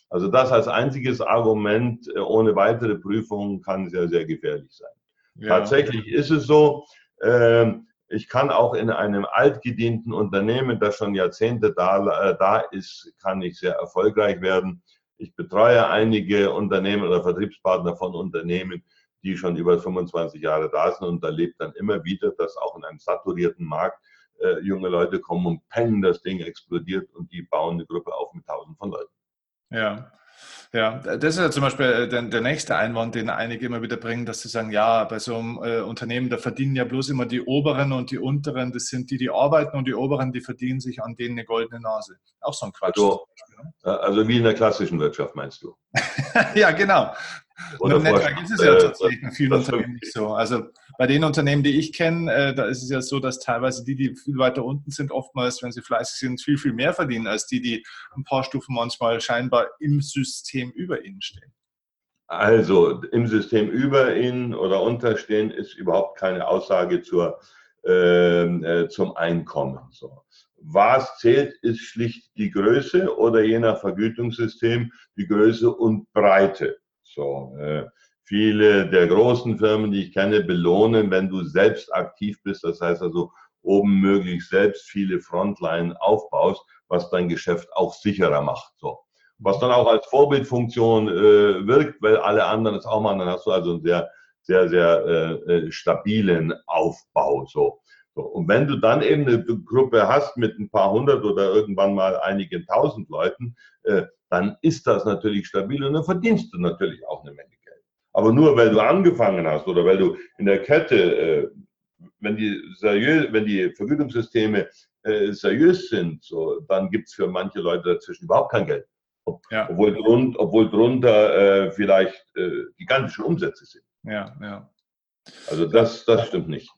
also das als einziges Argument äh, ohne weitere Prüfung kann sehr, sehr gefährlich sein. Ja. Tatsächlich ist es so, ähm, ich kann auch in einem altgedienten Unternehmen, das schon Jahrzehnte da, äh, da ist, kann ich sehr erfolgreich werden. Ich betreue einige Unternehmen oder Vertriebspartner von Unternehmen, die schon über 25 Jahre da sind und erlebt dann immer wieder, dass auch in einem saturierten Markt äh, junge Leute kommen und peng, das Ding explodiert und die bauen eine Gruppe auf mit tausend von Leuten. Ja, ja, das ist ja zum Beispiel äh, der, der, nächste Einwand, den einige immer wieder bringen, dass sie sagen, ja, bei so einem äh, Unternehmen, da verdienen ja bloß immer die Oberen und die Unteren, das sind die, die arbeiten und die Oberen, die verdienen sich an denen eine goldene Nase. Auch so ein Quatsch. Also, ne? also wie in der klassischen Wirtschaft, meinst du? ja, genau. Oder Im Netzwerk ist es ja äh, tatsächlich in vielen Unternehmen nicht so. Also bei den Unternehmen, die ich kenne, äh, da ist es ja so, dass teilweise die, die viel weiter unten sind, oftmals, wenn sie fleißig sind, viel, viel mehr verdienen als die, die ein paar Stufen manchmal scheinbar im System über ihnen stehen. Also im System über ihnen oder unterstehen ist überhaupt keine Aussage zur, ähm, äh, zum Einkommen. So. Was zählt, ist schlicht die Größe oder je nach Vergütungssystem die Größe und Breite. So, äh, viele der großen Firmen, die ich kenne, belohnen, wenn du selbst aktiv bist. Das heißt also, oben möglichst selbst viele Frontline aufbaust, was dein Geschäft auch sicherer macht. So. Was dann auch als Vorbildfunktion äh, wirkt, weil alle anderen es auch machen, dann hast du also einen sehr, sehr, sehr äh, äh stabilen Aufbau. So. so. Und wenn du dann eben eine Gruppe hast mit ein paar hundert oder irgendwann mal einigen tausend Leuten, äh, dann ist das natürlich stabil und dann verdienst du natürlich auch eine Menge Geld. Aber nur weil du angefangen hast oder weil du in der Kette, äh, wenn, die seriös, wenn die Vergütungssysteme äh, seriös sind, so, dann gibt es für manche Leute dazwischen überhaupt kein Geld. Ob, ja. obwohl, drun, obwohl drunter äh, vielleicht äh, gigantische Umsätze sind. Ja, ja. Also das, das stimmt nicht.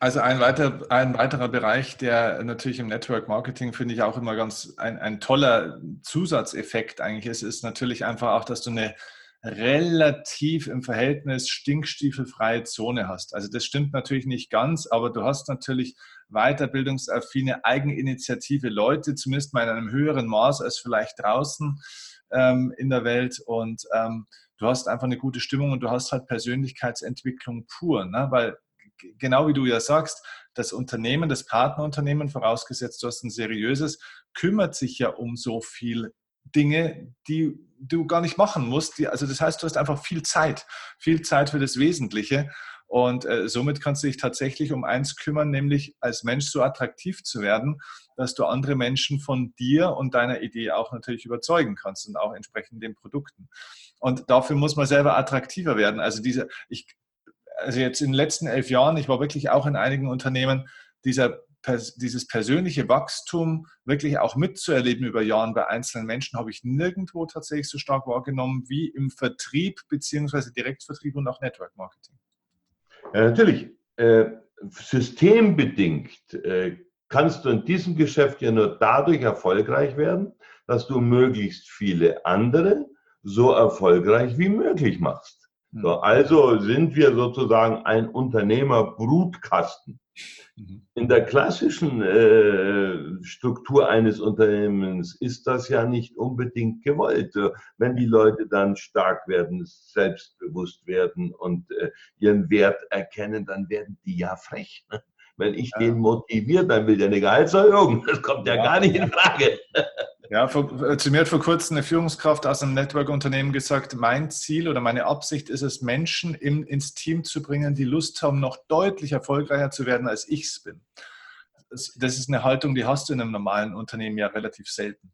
Also ein, weiter, ein weiterer Bereich, der natürlich im Network Marketing finde ich auch immer ganz ein, ein toller Zusatzeffekt eigentlich ist, ist natürlich einfach auch, dass du eine relativ im Verhältnis stinkstiefelfreie Zone hast. Also das stimmt natürlich nicht ganz, aber du hast natürlich weiterbildungsaffine, eigeninitiative Leute, zumindest mal in einem höheren Maß als vielleicht draußen ähm, in der Welt und ähm, du hast einfach eine gute Stimmung und du hast halt Persönlichkeitsentwicklung pur, ne? weil genau wie du ja sagst, das Unternehmen, das Partnerunternehmen, vorausgesetzt du hast ein seriöses, kümmert sich ja um so viel Dinge, die du gar nicht machen musst. also das heißt, du hast einfach viel Zeit, viel Zeit für das Wesentliche. Und äh, somit kannst du dich tatsächlich um eins kümmern, nämlich als Mensch so attraktiv zu werden, dass du andere Menschen von dir und deiner Idee auch natürlich überzeugen kannst und auch entsprechend den Produkten. Und dafür muss man selber attraktiver werden. Also diese, ich, also jetzt in den letzten elf Jahren, ich war wirklich auch in einigen Unternehmen, dieser dieses persönliche Wachstum wirklich auch mitzuerleben über Jahren bei einzelnen Menschen, habe ich nirgendwo tatsächlich so stark wahrgenommen wie im Vertrieb beziehungsweise Direktvertrieb und auch Network Marketing. Ja, natürlich. Äh, systembedingt äh, kannst du in diesem Geschäft ja nur dadurch erfolgreich werden, dass du möglichst viele andere so erfolgreich wie möglich machst. So, hm. also sind wir sozusagen ein Unternehmerbrutkasten. Mhm. In der klassischen äh, Struktur eines Unternehmens ist das ja nicht unbedingt gewollt. Wenn die Leute dann stark werden, selbstbewusst werden und äh, ihren Wert erkennen, dann werden die ja frech. Ne? Wenn ich ja. den motiviere, dann will der eine Gehaltserhöhung. Das kommt ja, ja gar nicht in Frage. Ja, vor, äh, zu mir hat vor kurzem eine Führungskraft aus einem Network-Unternehmen gesagt, mein Ziel oder meine Absicht ist es, Menschen in, ins Team zu bringen, die Lust haben, noch deutlich erfolgreicher zu werden, als ich es bin. Das, das, ist eine Haltung, die hast du in einem normalen Unternehmen ja relativ selten.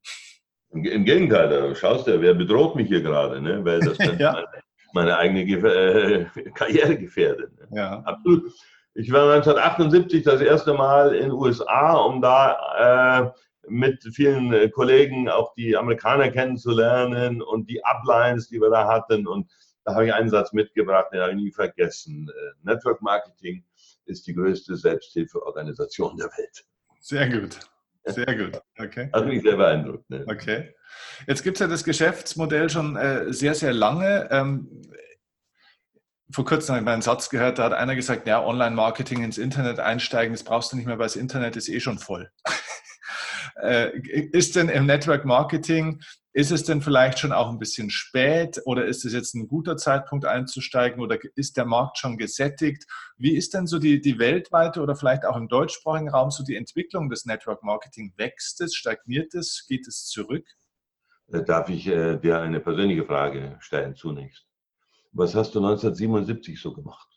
Im, im Gegenteil, da schaust du, wer bedroht mich hier gerade, ne? weil das ja. meine, meine, eigene äh, Karriere gefährdet. Ne? Ja. Absolut. Ich war 1978 das erste Mal in den USA, um da äh, mit vielen äh, Kollegen auch die Amerikaner kennenzulernen und die Uplines, die wir da hatten. Und da habe ich einen Satz mitgebracht, den habe ich nie vergessen. Äh, Network Marketing ist die größte Selbsthilfeorganisation der Welt. Sehr gut. Sehr gut. Okay. Hat mich sehr beeindruckt. Ne? Okay. Jetzt gibt es ja das Geschäftsmodell schon äh, sehr, sehr lange. Ähm, vor kurzem habe ich einen Satz gehört, da hat einer gesagt, ja, Online-Marketing ins Internet einsteigen, das brauchst du nicht mehr, weil das Internet ist eh schon voll. Äh, ist denn im Network Marketing, ist es denn vielleicht schon auch ein bisschen spät oder ist es jetzt ein guter Zeitpunkt einzusteigen oder ist der Markt schon gesättigt? Wie ist denn so die, die weltweite oder vielleicht auch im deutschsprachigen Raum so die Entwicklung des Network Marketing? Wächst es, stagniert es, geht es zurück? Äh, darf ich äh, dir eine persönliche Frage stellen zunächst? Was hast du 1977 so gemacht?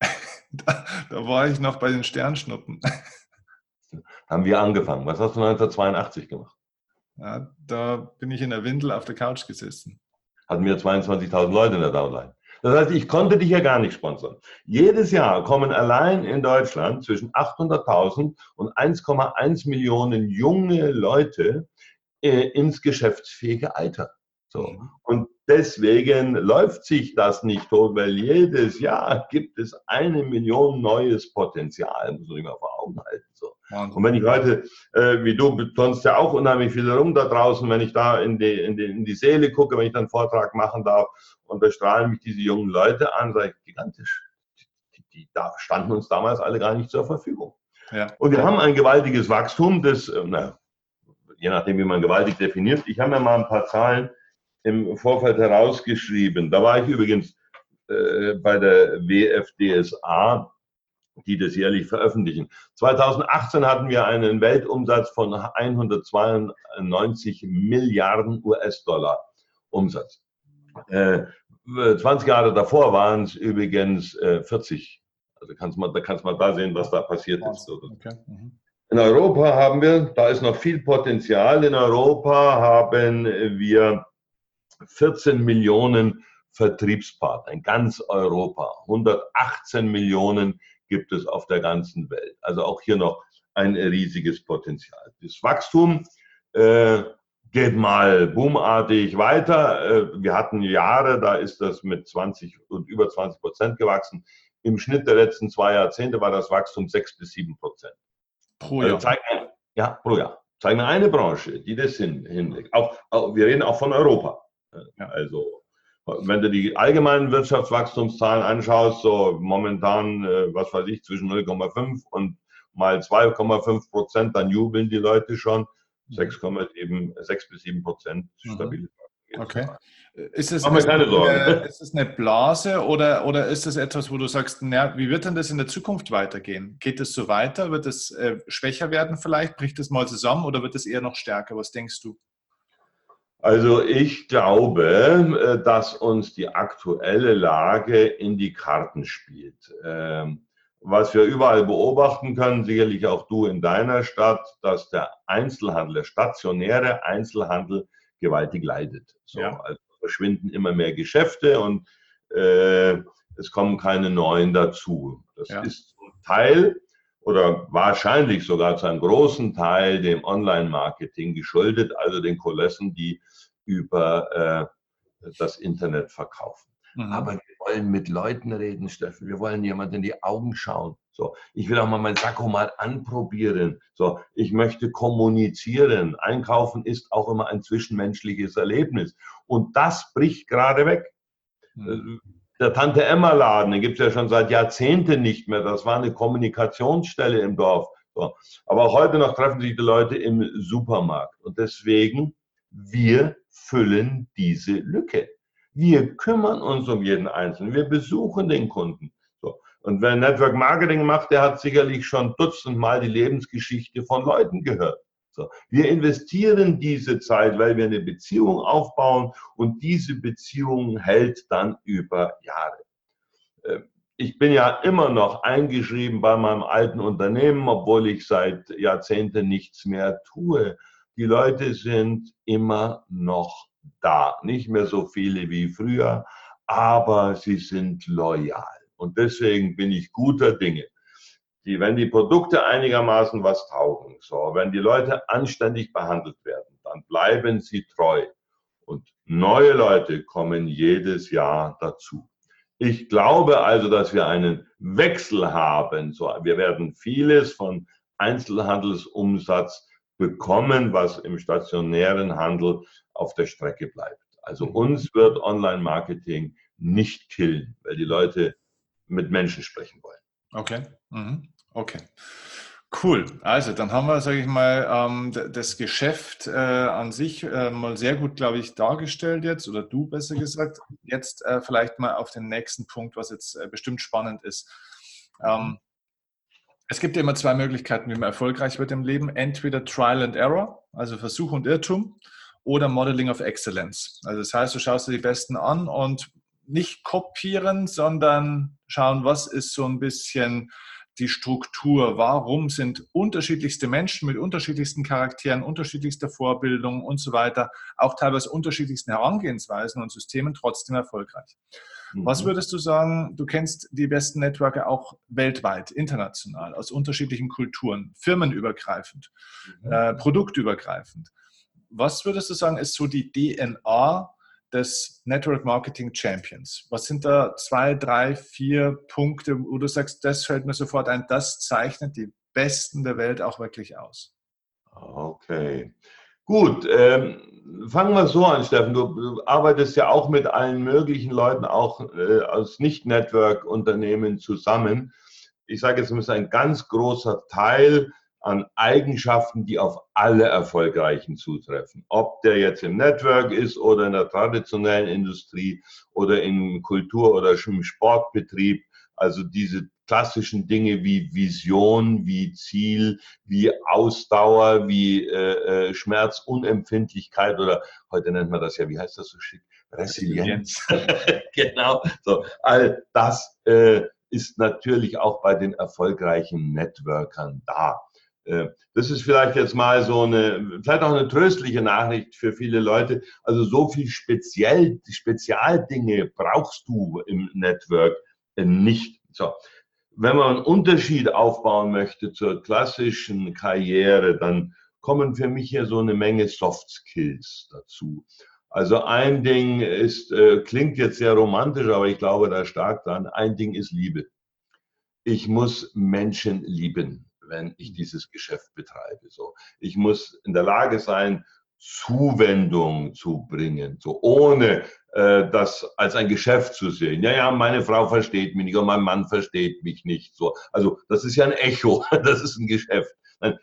da, da war ich noch bei den Sternschnuppen haben wir angefangen. Was hast du 1982 gemacht? Ja, da bin ich in der Windel auf der Couch gesessen. Hatten wir 22.000 Leute in der Downline. Das heißt, ich konnte dich ja gar nicht sponsern. Jedes Jahr kommen allein in Deutschland zwischen 800.000 und 1,1 Millionen junge Leute äh, ins geschäftsfähige Alter. So. Mhm. Und deswegen läuft sich das nicht tot, weil jedes Jahr gibt es eine Million neues Potenzial, muss man mal vor Augen halten. So. Und wenn ich heute, äh, wie du betonst ja auch unheimlich viel rum da draußen, wenn ich da in die, in, die, in die Seele gucke, wenn ich dann einen Vortrag machen darf und da strahlen mich diese jungen Leute an, sage ich, gigantisch. Die, die da standen uns damals alle gar nicht zur Verfügung. Ja. Und wir haben ein gewaltiges Wachstum, das, äh, na, je nachdem, wie man gewaltig definiert. Ich habe mir mal ein paar Zahlen im Vorfeld herausgeschrieben. Da war ich übrigens äh, bei der WFDSA, die das jährlich veröffentlichen. 2018 hatten wir einen Weltumsatz von 192 Milliarden US-Dollar Umsatz. Äh, 20 Jahre davor waren es übrigens äh, 40. Also kannst man, da kannst man da sehen, was da passiert ist. Okay. Mhm. In Europa haben wir, da ist noch viel Potenzial. In Europa haben wir 14 Millionen Vertriebspartner in ganz Europa. 118 Millionen gibt es auf der ganzen Welt. Also auch hier noch ein riesiges Potenzial. Das Wachstum äh, geht mal boomartig weiter. Äh, wir hatten Jahre, da ist das mit 20 und über 20 Prozent gewachsen. im Schnitt der letzten zwei Jahrzehnte war das Wachstum sechs bis sieben Prozent. Pro also Jahr? Also ja, pro Jahr. Zeig mir eine Branche, die das hin, hinlegt. Auch, auch, wir reden auch von Europa. Ja. Also, wenn du die allgemeinen Wirtschaftswachstumszahlen anschaust, so momentan, äh, was weiß ich, zwischen 0,5 und mal 2,5 Prozent, dann jubeln die Leute schon. 6,7, 6 bis 7 Prozent mhm. stabil. Okay. Ist es, ist, keine Eine, ist es eine Blase oder, oder ist es etwas, wo du sagst, na, wie wird denn das in der Zukunft weitergehen? Geht es so weiter? Wird es äh, schwächer werden vielleicht? Bricht es mal zusammen oder wird es eher noch stärker? Was denkst du? Also ich glaube, äh, dass uns die aktuelle Lage in die Karten spielt. Ähm, was wir überall beobachten können, sicherlich auch du in deiner Stadt, dass der Einzelhandel, der stationäre Einzelhandel gewaltig leidet. So, ja. also verschwinden immer mehr Geschäfte und äh, es kommen keine neuen dazu. Das ja. ist zum Teil oder wahrscheinlich sogar zu einem großen Teil dem Online-Marketing geschuldet, also den Kulissen, die über äh, das Internet verkaufen. Mhm. Aber wir wollen mit Leuten reden, Steffen. Wir wollen jemand in die Augen schauen. So, ich will auch mal mein Sakko mal anprobieren. So, ich möchte kommunizieren. Einkaufen ist auch immer ein zwischenmenschliches Erlebnis. Und das bricht gerade weg. Mhm. Der Tante Emma Laden, den gibt es ja schon seit Jahrzehnten nicht mehr. Das war eine Kommunikationsstelle im Dorf. So. Aber heute noch treffen sich die Leute im Supermarkt. Und deswegen, wir füllen diese Lücke. Wir kümmern uns um jeden Einzelnen. Wir besuchen den Kunden. So. Und wer Network Marketing macht, der hat sicherlich schon dutzendmal die Lebensgeschichte von Leuten gehört. So. Wir investieren diese Zeit, weil wir eine Beziehung aufbauen und diese Beziehung hält dann über Jahre. Ähm, ich bin ja immer noch eingeschrieben bei meinem alten Unternehmen, obwohl ich seit Jahrzehnten nichts mehr tue. Die Leute sind immer noch da. Nicht mehr so viele wie früher, aber sie sind loyal. Und deswegen bin ich guter Dinge. Die, wenn die Produkte einigermaßen was taugen, so, wenn die Leute anständig behandelt werden, dann bleiben sie treu. Und neue Leute kommen jedes Jahr dazu. Ich glaube also, dass wir einen Wechsel haben. So, wir werden vieles von Einzelhandelsumsatz bekommen, was im stationären Handel auf der Strecke bleibt. Also mhm. uns wird Online-Marketing nicht killen, weil die Leute mit Menschen sprechen wollen. Okay. Mhm. Okay. Cool. Also dann haben wir, sage ich mal, ähm, das Geschäft äh, an sich äh, mal sehr gut, glaube ich, dargestellt jetzt oder du besser gesagt. Jetzt äh, vielleicht mal auf den nächsten Punkt, was jetzt bestimmt spannend ist. Ähm, es gibt ja immer zwei Möglichkeiten, wie man erfolgreich wird im Leben. Entweder Trial and Error, also Versuch und Irrtum, oder Modeling of Excellence. Also das heißt, du schaust dir die Besten an und nicht kopieren, sondern schauen, was ist so ein bisschen die Struktur. Warum sind unterschiedlichste Menschen mit unterschiedlichsten Charakteren, unterschiedlichster Vorbildung und so weiter, auch teilweise unterschiedlichsten Herangehensweisen und Systemen trotzdem erfolgreich? Mhm. Was würdest du sagen, du kennst die besten Networker auch weltweit, international, aus unterschiedlichen Kulturen, firmenübergreifend, mhm. äh, produktübergreifend. Was würdest du sagen, ist so die DNA des Network Marketing Champions? Was sind da zwei, drei, vier Punkte, wo du sagst, das fällt mir sofort ein, das zeichnet die Besten der Welt auch wirklich aus? Okay. Gut, ähm, fangen wir so an, Steffen. Du, arbeitest ja auch mit allen möglichen Leuten, auch äh, aus Nicht-Network-Unternehmen zusammen. Ich sage jetzt, es ist ein ganz großer Teil an Eigenschaften, die auf alle Erfolgreichen zutreffen. Ob der jetzt im Network ist oder in der traditionellen Industrie oder im Kultur- oder im Sportbetrieb. Also diese klassischen Dinge wie Vision, wie Ziel, wie Ausdauer, wie äh, äh, Schmerzunempfindlichkeit oder heute nennt man das ja, wie heißt das so schick? Resilienz. genau. So, all das äh, ist natürlich auch bei den erfolgreichen Networkern da. Äh, das ist vielleicht jetzt mal so eine, vielleicht auch eine tröstliche Nachricht für viele Leute. Also so viel speziell, Spezialdinge brauchst du im Network äh, nicht. So. Wenn man einen Unterschied aufbauen möchte zur klassischen Karriere, dann kommen für mich hier so eine Menge Soft Skills dazu. Also ein Ding ist, äh, klingt jetzt sehr romantisch, aber ich glaube da stark dran, ein Ding ist Liebe. ich muss Menschen lieben, wenn ich dieses Geschäft betreibe. So, ich muss in der Lage sein, Zuwendung zu bringen, so ohne äh, das als ein Geschäft zu sehen. Ja, ja, meine Frau versteht mich nicht und mein Mann versteht mich nicht. So, also das ist ja ein Echo, das ist ein Geschäft.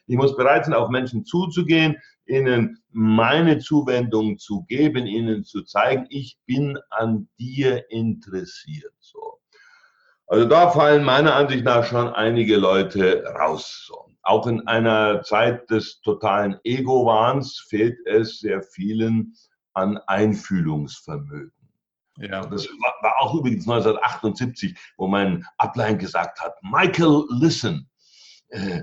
Ich muss bereit sein, auf Menschen zuzugehen, ihnen meine Zuwendung zu geben, ihnen zu zeigen, ich bin an dir interessiert. So. Also da fallen meiner Ansicht nach schon einige Leute raus. Auch in einer Zeit des totalen Ego-Wahns fehlt es sehr vielen an Einfühlungsvermögen. Ja. Das war, auch übrigens 1978, wo mein Ablein gesagt hat, Michael, listen, uh,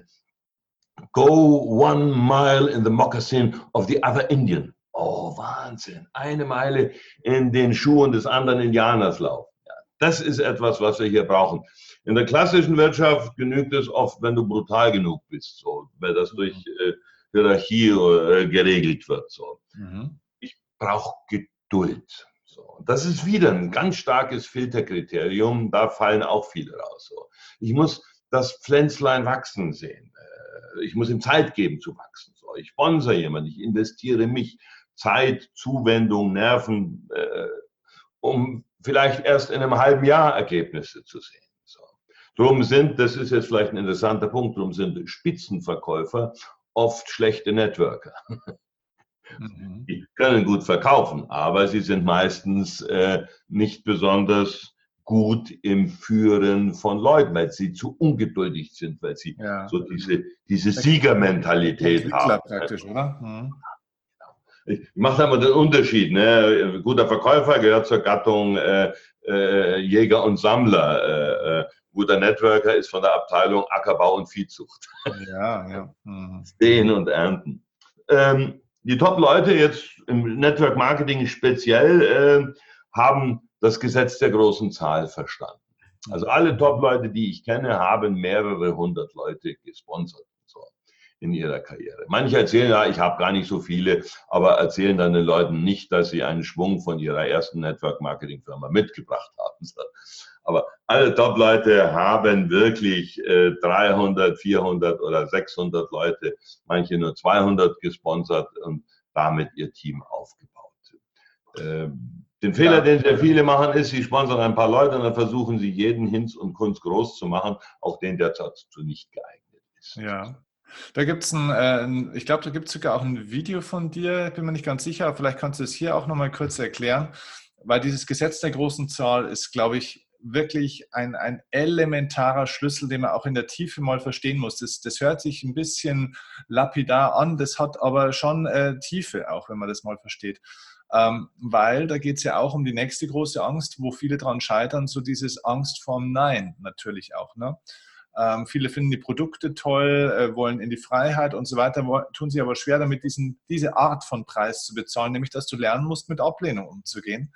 go one mile in the moccasin of the other Indian. Oh, Wahnsinn, eine Meile in den Schuhen des anderen Indianers laufen. Das ist etwas, was wir hier brauchen. In der klassischen Wirtschaft genügt es oft, wenn du brutal genug bist, so, weil das durch äh, Hierarchie äh, geregelt wird. So. Mhm. Ich brauche Geduld. So. Das ist wieder ein ganz starkes Filterkriterium, da fallen auch viele raus. So. Ich muss das Pflänzlein wachsen sehen. Äh, ich muss ihm Zeit geben zu wachsen. So. Ich sponsere jemanden, ich investiere mich, Zeit, Zuwendung, Nerven, äh, um vielleicht erst in einem halben Jahr Ergebnisse zu sehen. Drum sind, das ist jetzt vielleicht ein interessanter Punkt, drum sind Spitzenverkäufer oft schlechte Networker. Mhm. Die können gut verkaufen, aber sie sind meistens äh, nicht besonders gut im Führen von Leuten, weil sie zu ungeduldig sind, weil sie ja. so diese, diese Siegermentalität haben. praktisch, oder? Mhm. Ich mache da mal den Unterschied. Ne? Guter Verkäufer gehört zur Gattung äh, äh, Jäger und Sammler. Äh, äh guter Networker ist von der Abteilung Ackerbau und Viehzucht. Ja, ja. Mhm. Sehen und ernten. Ähm, die Top-Leute jetzt im Network Marketing speziell äh, haben das Gesetz der großen Zahl verstanden. Also alle Top-Leute, die ich kenne, haben mehrere hundert Leute gesponsert in ihrer Karriere. Manche erzählen, ja, ich habe gar nicht so viele, aber erzählen dann den Leuten nicht, dass sie einen Schwung von ihrer ersten Network-Marketing-Firma mitgebracht haben. Aber alle Top-Leute haben wirklich äh, 300, 400 oder 600 Leute, manche nur 200 gesponsert und damit ihr Team aufgebaut. Ähm, den Fehler, den sehr viele machen, ist, sie sponsern ein paar Leute und dann versuchen sie jeden Hinz und Kunst groß zu machen, auch den, der dazu nicht geeignet ist. Ja. Da gibt es ein, äh, ich glaube, da gibt es sogar auch ein Video von dir, bin mir nicht ganz sicher, aber vielleicht kannst du es hier auch nochmal kurz erklären, weil dieses Gesetz der großen Zahl ist, glaube ich, wirklich ein, ein elementarer Schlüssel, den man auch in der Tiefe mal verstehen muss. Das, das hört sich ein bisschen lapidar an, das hat aber schon äh, Tiefe, auch wenn man das mal versteht. Ähm, weil da geht es ja auch um die nächste große Angst, wo viele dran scheitern, so dieses Angst vorm Nein natürlich auch. Ne? Ähm, viele finden die Produkte toll, äh, wollen in die Freiheit und so weiter, tun sich aber schwer damit, diesen, diese Art von Preis zu bezahlen, nämlich dass du lernen musst, mit Ablehnung umzugehen.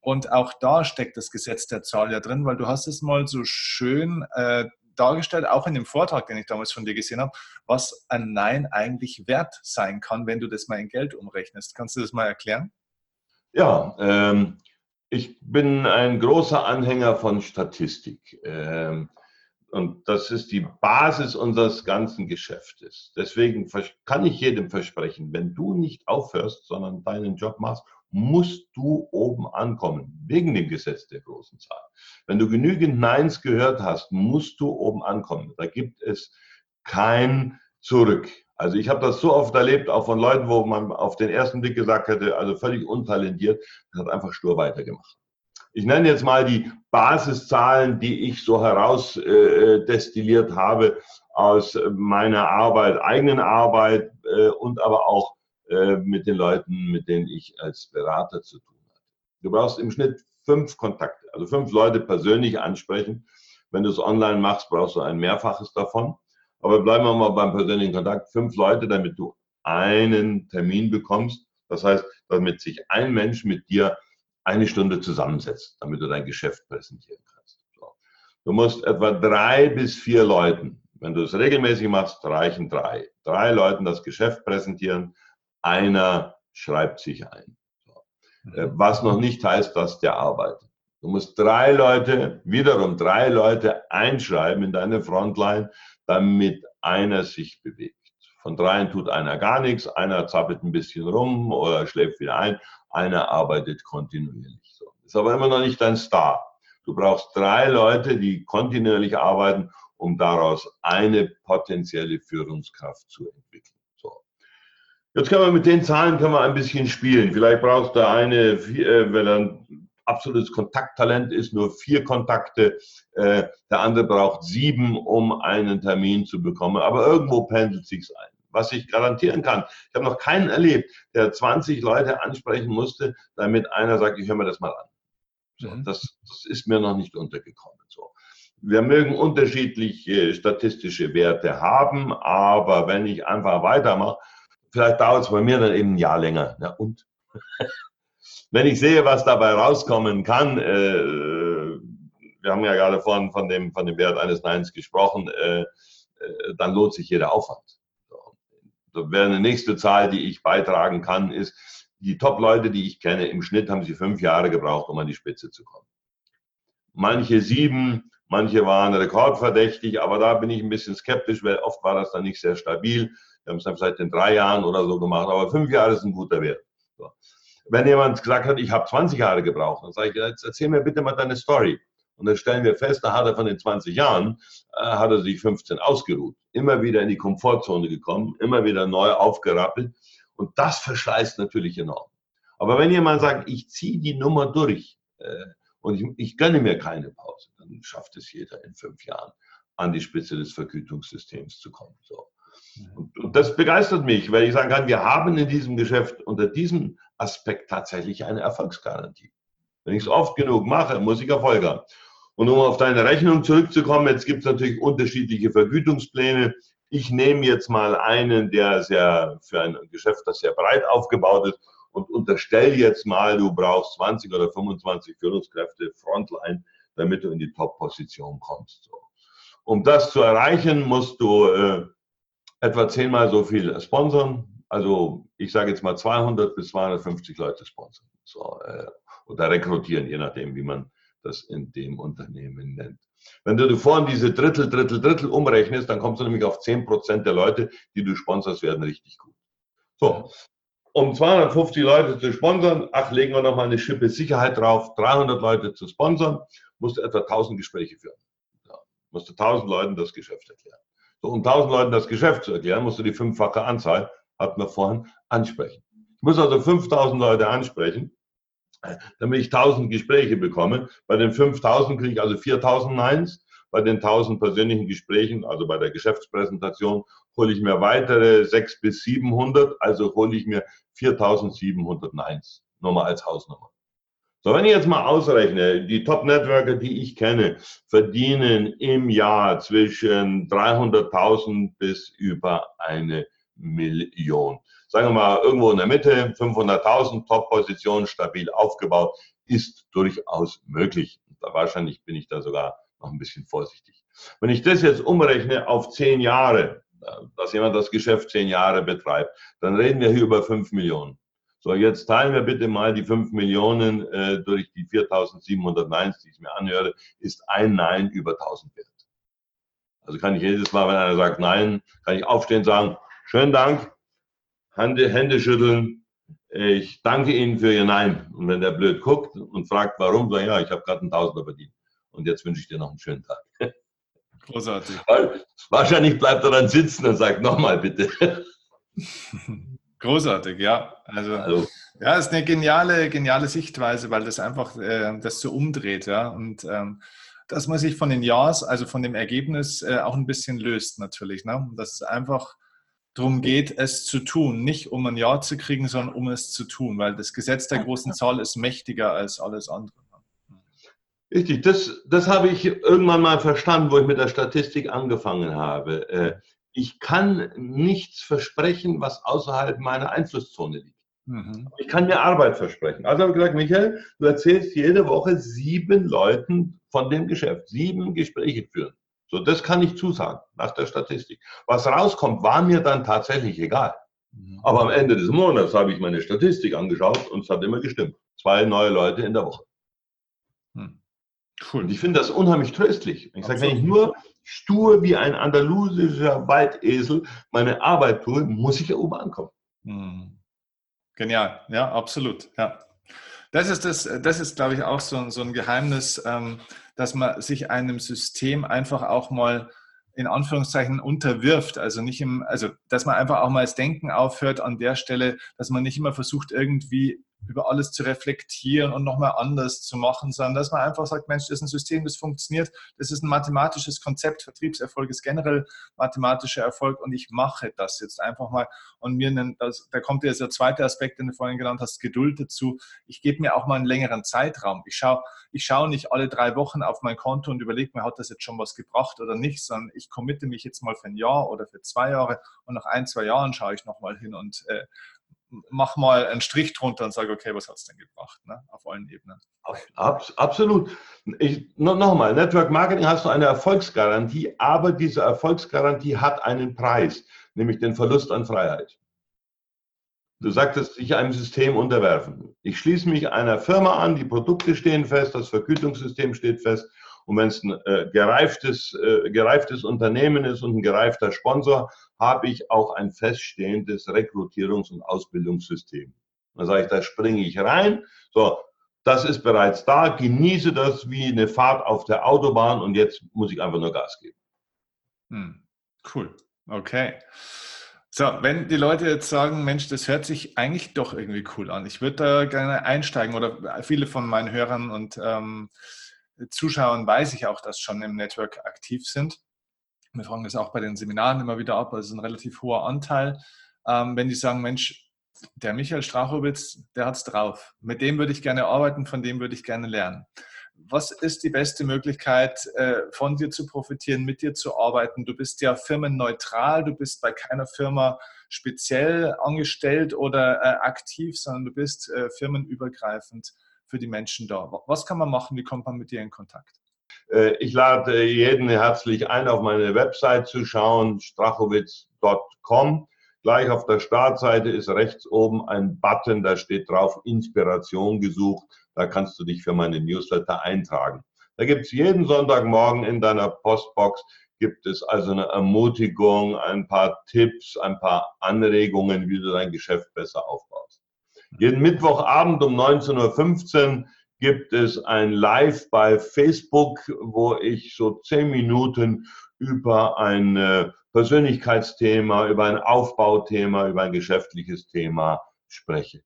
Und auch da steckt das Gesetz der Zahl ja drin, weil du hast es mal so schön äh, dargestellt, auch in dem Vortrag, den ich damals von dir gesehen habe, was ein Nein eigentlich wert sein kann, wenn du das mal in Geld umrechnest. Kannst du das mal erklären? Ja, ähm, ich bin ein großer Anhänger von Statistik. Ähm, und das ist die Basis unseres ganzen Geschäftes. Deswegen kann ich jedem versprechen, wenn du nicht aufhörst, sondern deinen Job machst, musst du oben ankommen, wegen dem Gesetz der großen Zahl. Wenn du genügend Neins gehört hast, musst du oben ankommen. Da gibt es kein Zurück. Also ich habe das so oft erlebt, auch von Leuten, wo man auf den ersten Blick gesagt hätte, also völlig untalentiert, das hat einfach stur weitergemacht ich nenne jetzt mal die Basiszahlen, die ich so herausdestilliert äh, habe aus meiner Arbeit, eigenen Arbeit äh, und aber auch äh, mit den Leuten, mit denen ich als Berater zu tun hatte. Du brauchst im Schnitt fünf Kontakte, also fünf Leute persönlich ansprechen. Wenn du es online machst, brauchst du ein Mehrfaches davon. Aber bleiben wir mal beim persönlichen Kontakt. Fünf Leute, damit du einen Termin bekommst. Das heißt, damit sich ein Mensch mit dir eine Stunde zusammensetzt, damit du dein Geschäft präsentieren kannst. So. Du musst etwa drei bis vier Leuten, wenn du es regelmäßig machst, reichen drei. Drei Leuten das Geschäft präsentieren, einer schreibt sich ein. So. Äh, mhm. Was noch nicht heißt, dass der arbeitet. Du musst drei Leute, wiederum drei Leute einschreiben in deine Frontline, damit einer sich bewegt. Von dreien tut einer gar nichts, einer zappelt ein bisschen rum oder schläft wieder ein, einer arbeitet kontinuierlich. So. Ist aber immer noch nicht dein Star. Du brauchst drei Leute, die kontinuierlich arbeiten, um daraus eine potenzielle Führungskraft zu entwickeln. So. Jetzt können wir mit den Zahlen können wir ein bisschen spielen. Vielleicht brauchst du eine, äh, wenn dann absolutes Kontakttalent ist, nur vier Kontakte. Äh, der andere braucht sieben, um einen Termin zu bekommen. Aber irgendwo pendelt sich's ein. Was ich garantieren kann, ich habe noch keinen erlebt, der 20 Leute ansprechen musste, damit einer sagt, ich höre mir das mal an. So, mhm. das, das ist mir noch nicht untergekommen. So. Wir mögen unterschiedliche statistische Werte haben, aber wenn ich einfach weitermache, vielleicht dauert es bei mir dann eben ein Jahr länger. Ja, und? wenn ich sehe, was dabei rauskommen kann, äh, wir haben ja gerade vorhin von dem, von dem Wert eines Neins gesprochen, äh, äh, dann lohnt sich jeder Aufwand. Wäre eine nächste Zahl, die ich beitragen kann, ist, die Top-Leute, die ich kenne, im Schnitt haben sie fünf Jahre gebraucht, um an die Spitze zu kommen. Manche sieben, manche waren rekordverdächtig, aber da bin ich ein bisschen skeptisch, weil oft war das dann nicht sehr stabil. Wir haben es dann vielleicht in drei Jahren oder so gemacht, aber fünf Jahre ist ein guter Wert. So. Wenn jemand gesagt hat, ich habe 20 Jahre gebraucht, dann sage ich, jetzt erzähl mir bitte mal deine Story. Und dann stellen wir fest, da hat er von den 20 Jahren, äh, hat er sich 15 ausgeruht. Immer wieder in die Komfortzone gekommen, immer wieder neu aufgerappelt. Und das verschleißt natürlich enorm. Aber wenn jemand sagt, ich ziehe die Nummer durch äh, und ich, ich gönne mir keine Pause, dann schafft es jeder in fünf Jahren an die Spitze des Vergütungssystems zu kommen. So. Und, und, das begeistert mich, weil ich sagen kann, wir haben in diesem Geschäft unter diesem Aspekt tatsächlich eine Erfolgsgarantie. Wenn ich es oft genug mache, muss ich Erfolg haben. Und um auf deine Rechnung zurückzukommen, jetzt gibt es natürlich unterschiedliche Vergütungspläne. Ich nehme jetzt mal einen, der sehr für ein Geschäft, das sehr breit aufgebaut ist und unterstelle jetzt mal, du brauchst 20 oder 25 Führungskräfte Frontline, damit du in die Top-Position kommst. Um das zu erreichen, musst du äh, etwa zehnmal so viel sponsern. Also ich sage jetzt mal 200 bis 250 Leute sponsern. So, äh, oder rekrutieren, je nachdem, wie man das in dem Unternehmen nennt. Wenn du vorhin diese Drittel, Drittel, Drittel umrechnest, dann kommst du nämlich auf 10% der Leute, die du sponsorst, werden richtig gut. So, um 250 Leute zu sponsern, ach, legen wir nochmal eine Schippe Sicherheit drauf, 300 Leute zu sponsern, musst du etwa 1000 Gespräche führen. Ja, musst du 1000 Leuten das Geschäft erklären. So, um 1000 Leuten das Geschäft zu erklären, musst du die fünffache Anzahl, hatten wir vorhin, ansprechen. Ich muss also 5000 Leute ansprechen damit ich 1000 Gespräche bekomme. Bei den 5000 kriege ich also 4000 Neins. Bei den 1000 persönlichen Gesprächen, also bei der Geschäftspräsentation, hole ich mir weitere 600 bis 700, also hole ich mir 4700 Neins. Nur mal als Hausnummer. So, wenn ich jetzt mal ausrechne, die Top-Networker, die ich kenne, verdienen im Jahr zwischen 300.000 bis über eine Million sagen wir mal, irgendwo in der Mitte, 500.000, Top-Position, stabil aufgebaut, ist durchaus möglich. Wahrscheinlich bin ich da sogar noch ein bisschen vorsichtig. Wenn ich das jetzt umrechne auf zehn Jahre, dass jemand das Geschäft zehn Jahre betreibt, dann reden wir hier über fünf Millionen. So, jetzt teilen wir bitte mal die fünf Millionen äh, durch die 4.700 Neins, die ich mir anhöre, ist ein Nein über 1000 wert. Also kann ich jedes Mal, wenn einer sagt Nein, kann ich aufstehen und sagen, schönen Dank, Hände, Hände schütteln. Ich danke Ihnen für Ihr Nein. Und wenn der blöd guckt und fragt, warum, ich, ja, ich habe gerade einen Tausender verdient. Und jetzt wünsche ich dir noch einen schönen Tag. Großartig. Weil, wahrscheinlich bleibt er dann sitzen und sagt, nochmal bitte. Großartig, ja. Also, also, ja, ist eine geniale, geniale Sichtweise, weil das einfach äh, das so umdreht, ja. Und ähm, dass man sich von den Ja's, also von dem Ergebnis, äh, auch ein bisschen löst, natürlich. Ne? Dass es einfach darum geht, es zu tun. Nicht um ein Ja zu kriegen, sondern um es zu tun, weil das Gesetz der großen Zahl ist mächtiger als alles andere. Richtig, das, das habe ich irgendwann mal verstanden, wo ich mit der Statistik angefangen habe. Äh, ich kann nichts versprechen, was außerhalb meiner Einflusszone liegt. Mhm. Ich kann mir Arbeit versprechen. Also habe ich gesagt, Michael, du erzählst jede Woche sieben Leuten von dem Geschäft, sieben Gespräche führen. So, das kann ich zusagen nach der Statistik. Was rauskommt, war mir dann tatsächlich egal. Mhm. Aber am Ende des Monats habe ich meine Statistik angeschaut und es hat immer gestimmt. Zwei neue Leute in der Woche. Hm. Cool. Und ich finde das unheimlich tröstlich. Ich sage, wenn ich nur stur wie ein andalusischer Waldesel meine Arbeit tue, muss ich ja oben ankommen. Hm. Genial, ja, absolut. Ja. Das ist, das, das ist glaube ich, auch so, so ein Geheimnis, ähm, dass man sich einem System einfach auch mal in Anführungszeichen unterwirft. Also nicht im, also dass man einfach auch mal das Denken aufhört an der Stelle, dass man nicht immer versucht, irgendwie über alles zu reflektieren und nochmal anders zu machen, sondern dass man einfach sagt, Mensch, das ist ein System, das funktioniert, das ist ein mathematisches Konzept, Vertriebserfolg ist generell mathematischer Erfolg und ich mache das jetzt einfach mal. Und mir, einen, das, da kommt jetzt der zweite Aspekt, den du vorhin genannt hast, Geduld dazu. Ich gebe mir auch mal einen längeren Zeitraum. Ich schaue ich schau nicht alle drei Wochen auf mein Konto und überlege mir, hat das jetzt schon was gebracht oder nicht, sondern ich committe mich jetzt mal für ein Jahr oder für zwei Jahre und nach ein, zwei Jahren schaue ich nochmal hin und äh, mach mal einen Strich drunter und sage, okay, was hat es denn gebracht, ne? auf allen Ebenen. Abs absolut. Nochmal, Network Marketing hast du eine Erfolgsgarantie, aber diese Erfolgsgarantie hat einen Preis, nämlich den Verlust an Freiheit. Du sagtest, sich einem System unterwerfen. Ich schließe mich einer Firma an, die Produkte stehen fest, das Vergütungssystem steht fest und wenn es ein äh, gereiftes, äh, gereiftes Unternehmen ist und ein gereifter Sponsor, habe ich auch ein feststehendes Rekrutierungs- und Ausbildungssystem. Dann sage ich, da springe ich rein. So, das ist bereits da, genieße das wie eine Fahrt auf der Autobahn und jetzt muss ich einfach nur Gas geben. Hm, cool. Okay. So, wenn die Leute jetzt sagen, Mensch, das hört sich eigentlich doch irgendwie cool an. Ich würde da gerne einsteigen oder viele von meinen Hörern und ähm, Zuschauern weiß ich auch, dass schon im Network aktiv sind. Wir fragen das auch bei den Seminaren immer wieder ab, also ein relativ hoher Anteil. Ähm, wenn die sagen, Mensch, der Michael Strachowitz, der hat es drauf. Mit dem würde ich gerne arbeiten, von dem würde ich gerne lernen. Was ist die beste Möglichkeit, äh, von dir zu profitieren, mit dir zu arbeiten? Du bist ja firmenneutral, du bist bei keiner Firma speziell angestellt oder äh, aktiv, sondern du bist äh, firmenübergreifend für die Menschen da? Was kann man machen? Wie kommt man mit dir in Kontakt? Äh, ich lade jeden herzlich ein, auf meine Website zu schauen, strachowitz.com. Gleich auf der Startseite ist rechts oben ein Button, da steht drauf Inspiration gesucht. Da kannst du dich für meine Newsletter eintragen. Da gibt es jeden Sonntagmorgen in deiner Postbox gibt es also eine Ermutigung, ein paar Tipps, ein paar Anregungen, wie du dein Geschäft besser aufbaust. Jeden Mittwochabend um 19.15 Uhr gibt es ein Live bei Facebook, wo ich so zehn Minuten über ein äh, Persönlichkeitsthema, über ein Aufbauthema, über ein geschäftliches Thema spreche.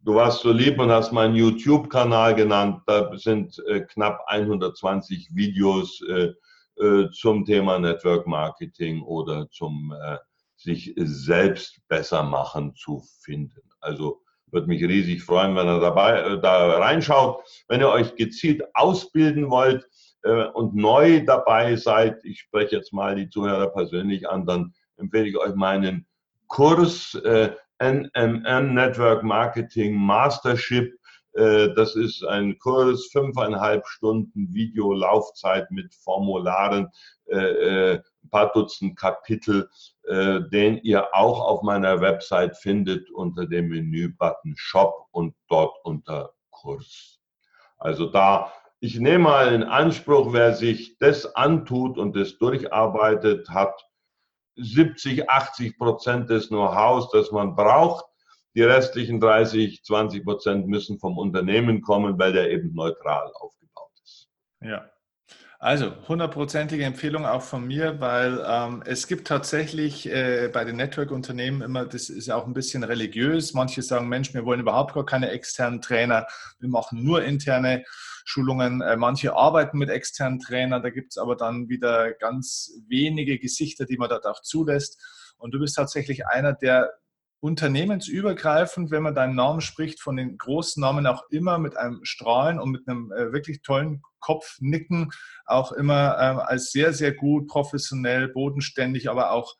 Du warst so lieb und hast meinen YouTube-Kanal genannt. Da sind äh, knapp 120 Videos äh, äh, zum Thema Network Marketing oder zum äh, sich selbst besser machen zu finden. Also würde mich riesig freuen, wenn ihr dabei, äh, da reinschaut. Wenn ihr euch gezielt ausbilden wollt äh, und neu dabei seid, ich spreche jetzt mal die Zuhörer persönlich an, dann empfehle ich euch meinen Kurs äh, NMM Network Marketing Mastership. Äh, das ist ein Kurs, fünfeinhalb Stunden Videolaufzeit mit Formularen, äh, äh, ein paar Dutzend Kapitel, den ihr auch auf meiner Website findet unter dem Menübutton Shop und dort unter Kurs. Also da, ich nehme mal in Anspruch, wer sich das antut und das durcharbeitet, hat 70, 80 Prozent des Know-hows, das man braucht. Die restlichen 30, 20 Prozent müssen vom Unternehmen kommen, weil der eben neutral aufgebaut ist. Ja. Also hundertprozentige Empfehlung auch von mir, weil ähm, es gibt tatsächlich äh, bei den Network-Unternehmen immer, das ist auch ein bisschen religiös. Manche sagen, Mensch, wir wollen überhaupt gar keine externen Trainer, wir machen nur interne Schulungen. Äh, manche arbeiten mit externen Trainern, da gibt es aber dann wieder ganz wenige Gesichter, die man dort auch zulässt. Und du bist tatsächlich einer, der unternehmensübergreifend, wenn man deinen Namen spricht, von den großen Namen auch immer mit einem Strahlen und mit einem äh, wirklich tollen Kopfnicken auch immer ähm, als sehr, sehr gut, professionell, bodenständig, aber auch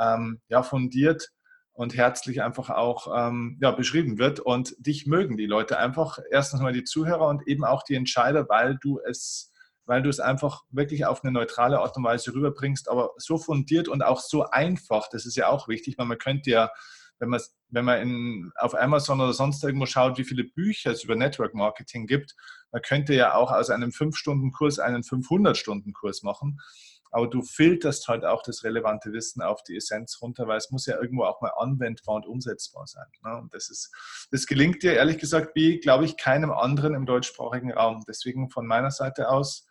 ähm, ja, fundiert und herzlich einfach auch ähm, ja, beschrieben wird. Und dich mögen die Leute einfach, erstens mal die Zuhörer und eben auch die Entscheider, weil du es weil du es einfach wirklich auf eine neutrale Art und Weise rüberbringst, aber so fundiert und auch so einfach, das ist ja auch wichtig, weil man könnte ja wenn man, wenn man in, auf Amazon oder sonst irgendwo schaut, wie viele Bücher es über Network Marketing gibt, man könnte ja auch aus einem 5-Stunden-Kurs einen 500-Stunden-Kurs machen aber du filterst halt auch das relevante Wissen auf die Essenz runter, weil es muss ja irgendwo auch mal anwendbar und umsetzbar sein. Ne? Und das ist, das gelingt dir ehrlich gesagt wie, glaube ich, keinem anderen im deutschsprachigen Raum. Deswegen von meiner Seite aus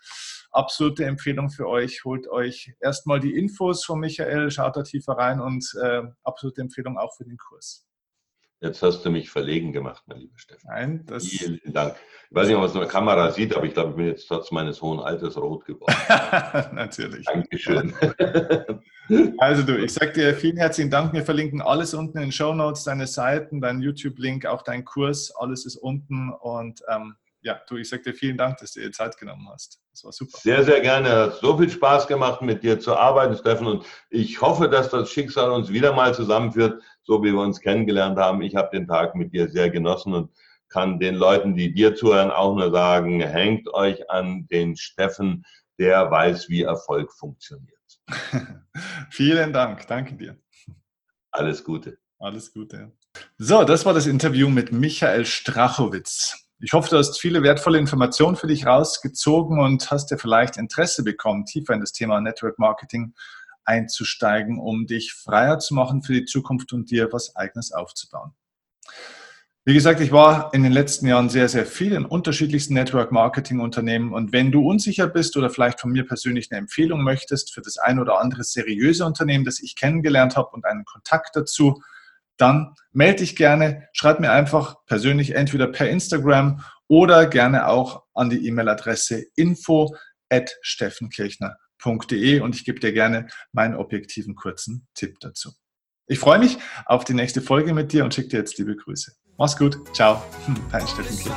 absolute Empfehlung für euch. Holt euch erstmal die Infos von Michael, schaut da tiefer rein und äh, absolute Empfehlung auch für den Kurs. Jetzt hast du mich verlegen gemacht, mein lieber Stefan. Nein, das. Vielen Dank. Ich weiß nicht, ob man es in der Kamera sieht, aber ich glaube, ich bin jetzt trotz meines hohen Alters rot geworden. Natürlich. Dankeschön. also du, ich sage dir vielen herzlichen Dank. Wir verlinken alles unten in den Show Notes, deine Seiten, dein YouTube-Link, auch dein Kurs. Alles ist unten und ähm, ja, du, ich sage dir vielen Dank, dass du dir Zeit genommen hast. Das war super. Sehr, sehr gerne. Hat so viel Spaß gemacht, mit dir zu arbeiten, Steffen. Und ich hoffe, dass das Schicksal uns wieder mal zusammenführt, so wie wir uns kennengelernt haben. Ich habe den Tag mit dir sehr genossen und kann den Leuten, die dir zuhören, auch nur sagen, hängt euch an den Steffen, der weiß, wie Erfolg funktioniert. Vielen Dank. Danke dir. Alles Gute. Alles Gute. So, das war das Interview mit Michael Strachowitz. Ich hoffe, du hast viele wertvolle Informationen für dich rausgezogen und hast dir vielleicht Interesse bekommen, tiefer in das Thema Network Marketing einzusteigen, um dich freier zu machen für die Zukunft und dir was eigenes aufzubauen. Wie gesagt, ich war in den letzten Jahren sehr, sehr viel in unterschiedlichsten Network-Marketing-Unternehmen und wenn du unsicher bist oder vielleicht von mir persönlich eine Empfehlung möchtest für das ein oder andere seriöse Unternehmen, das ich kennengelernt habe und einen Kontakt dazu, dann melde dich gerne, schreib mir einfach persönlich entweder per Instagram oder gerne auch an die E-Mail-Adresse info at steffenkirchner.de und ich gebe dir gerne meinen objektiven kurzen Tipp dazu. Ich freue mich auf die nächste Folge mit dir und schicke dir jetzt liebe Grüße. Mach's gut. Ciao. Dein Steffen Kirchner.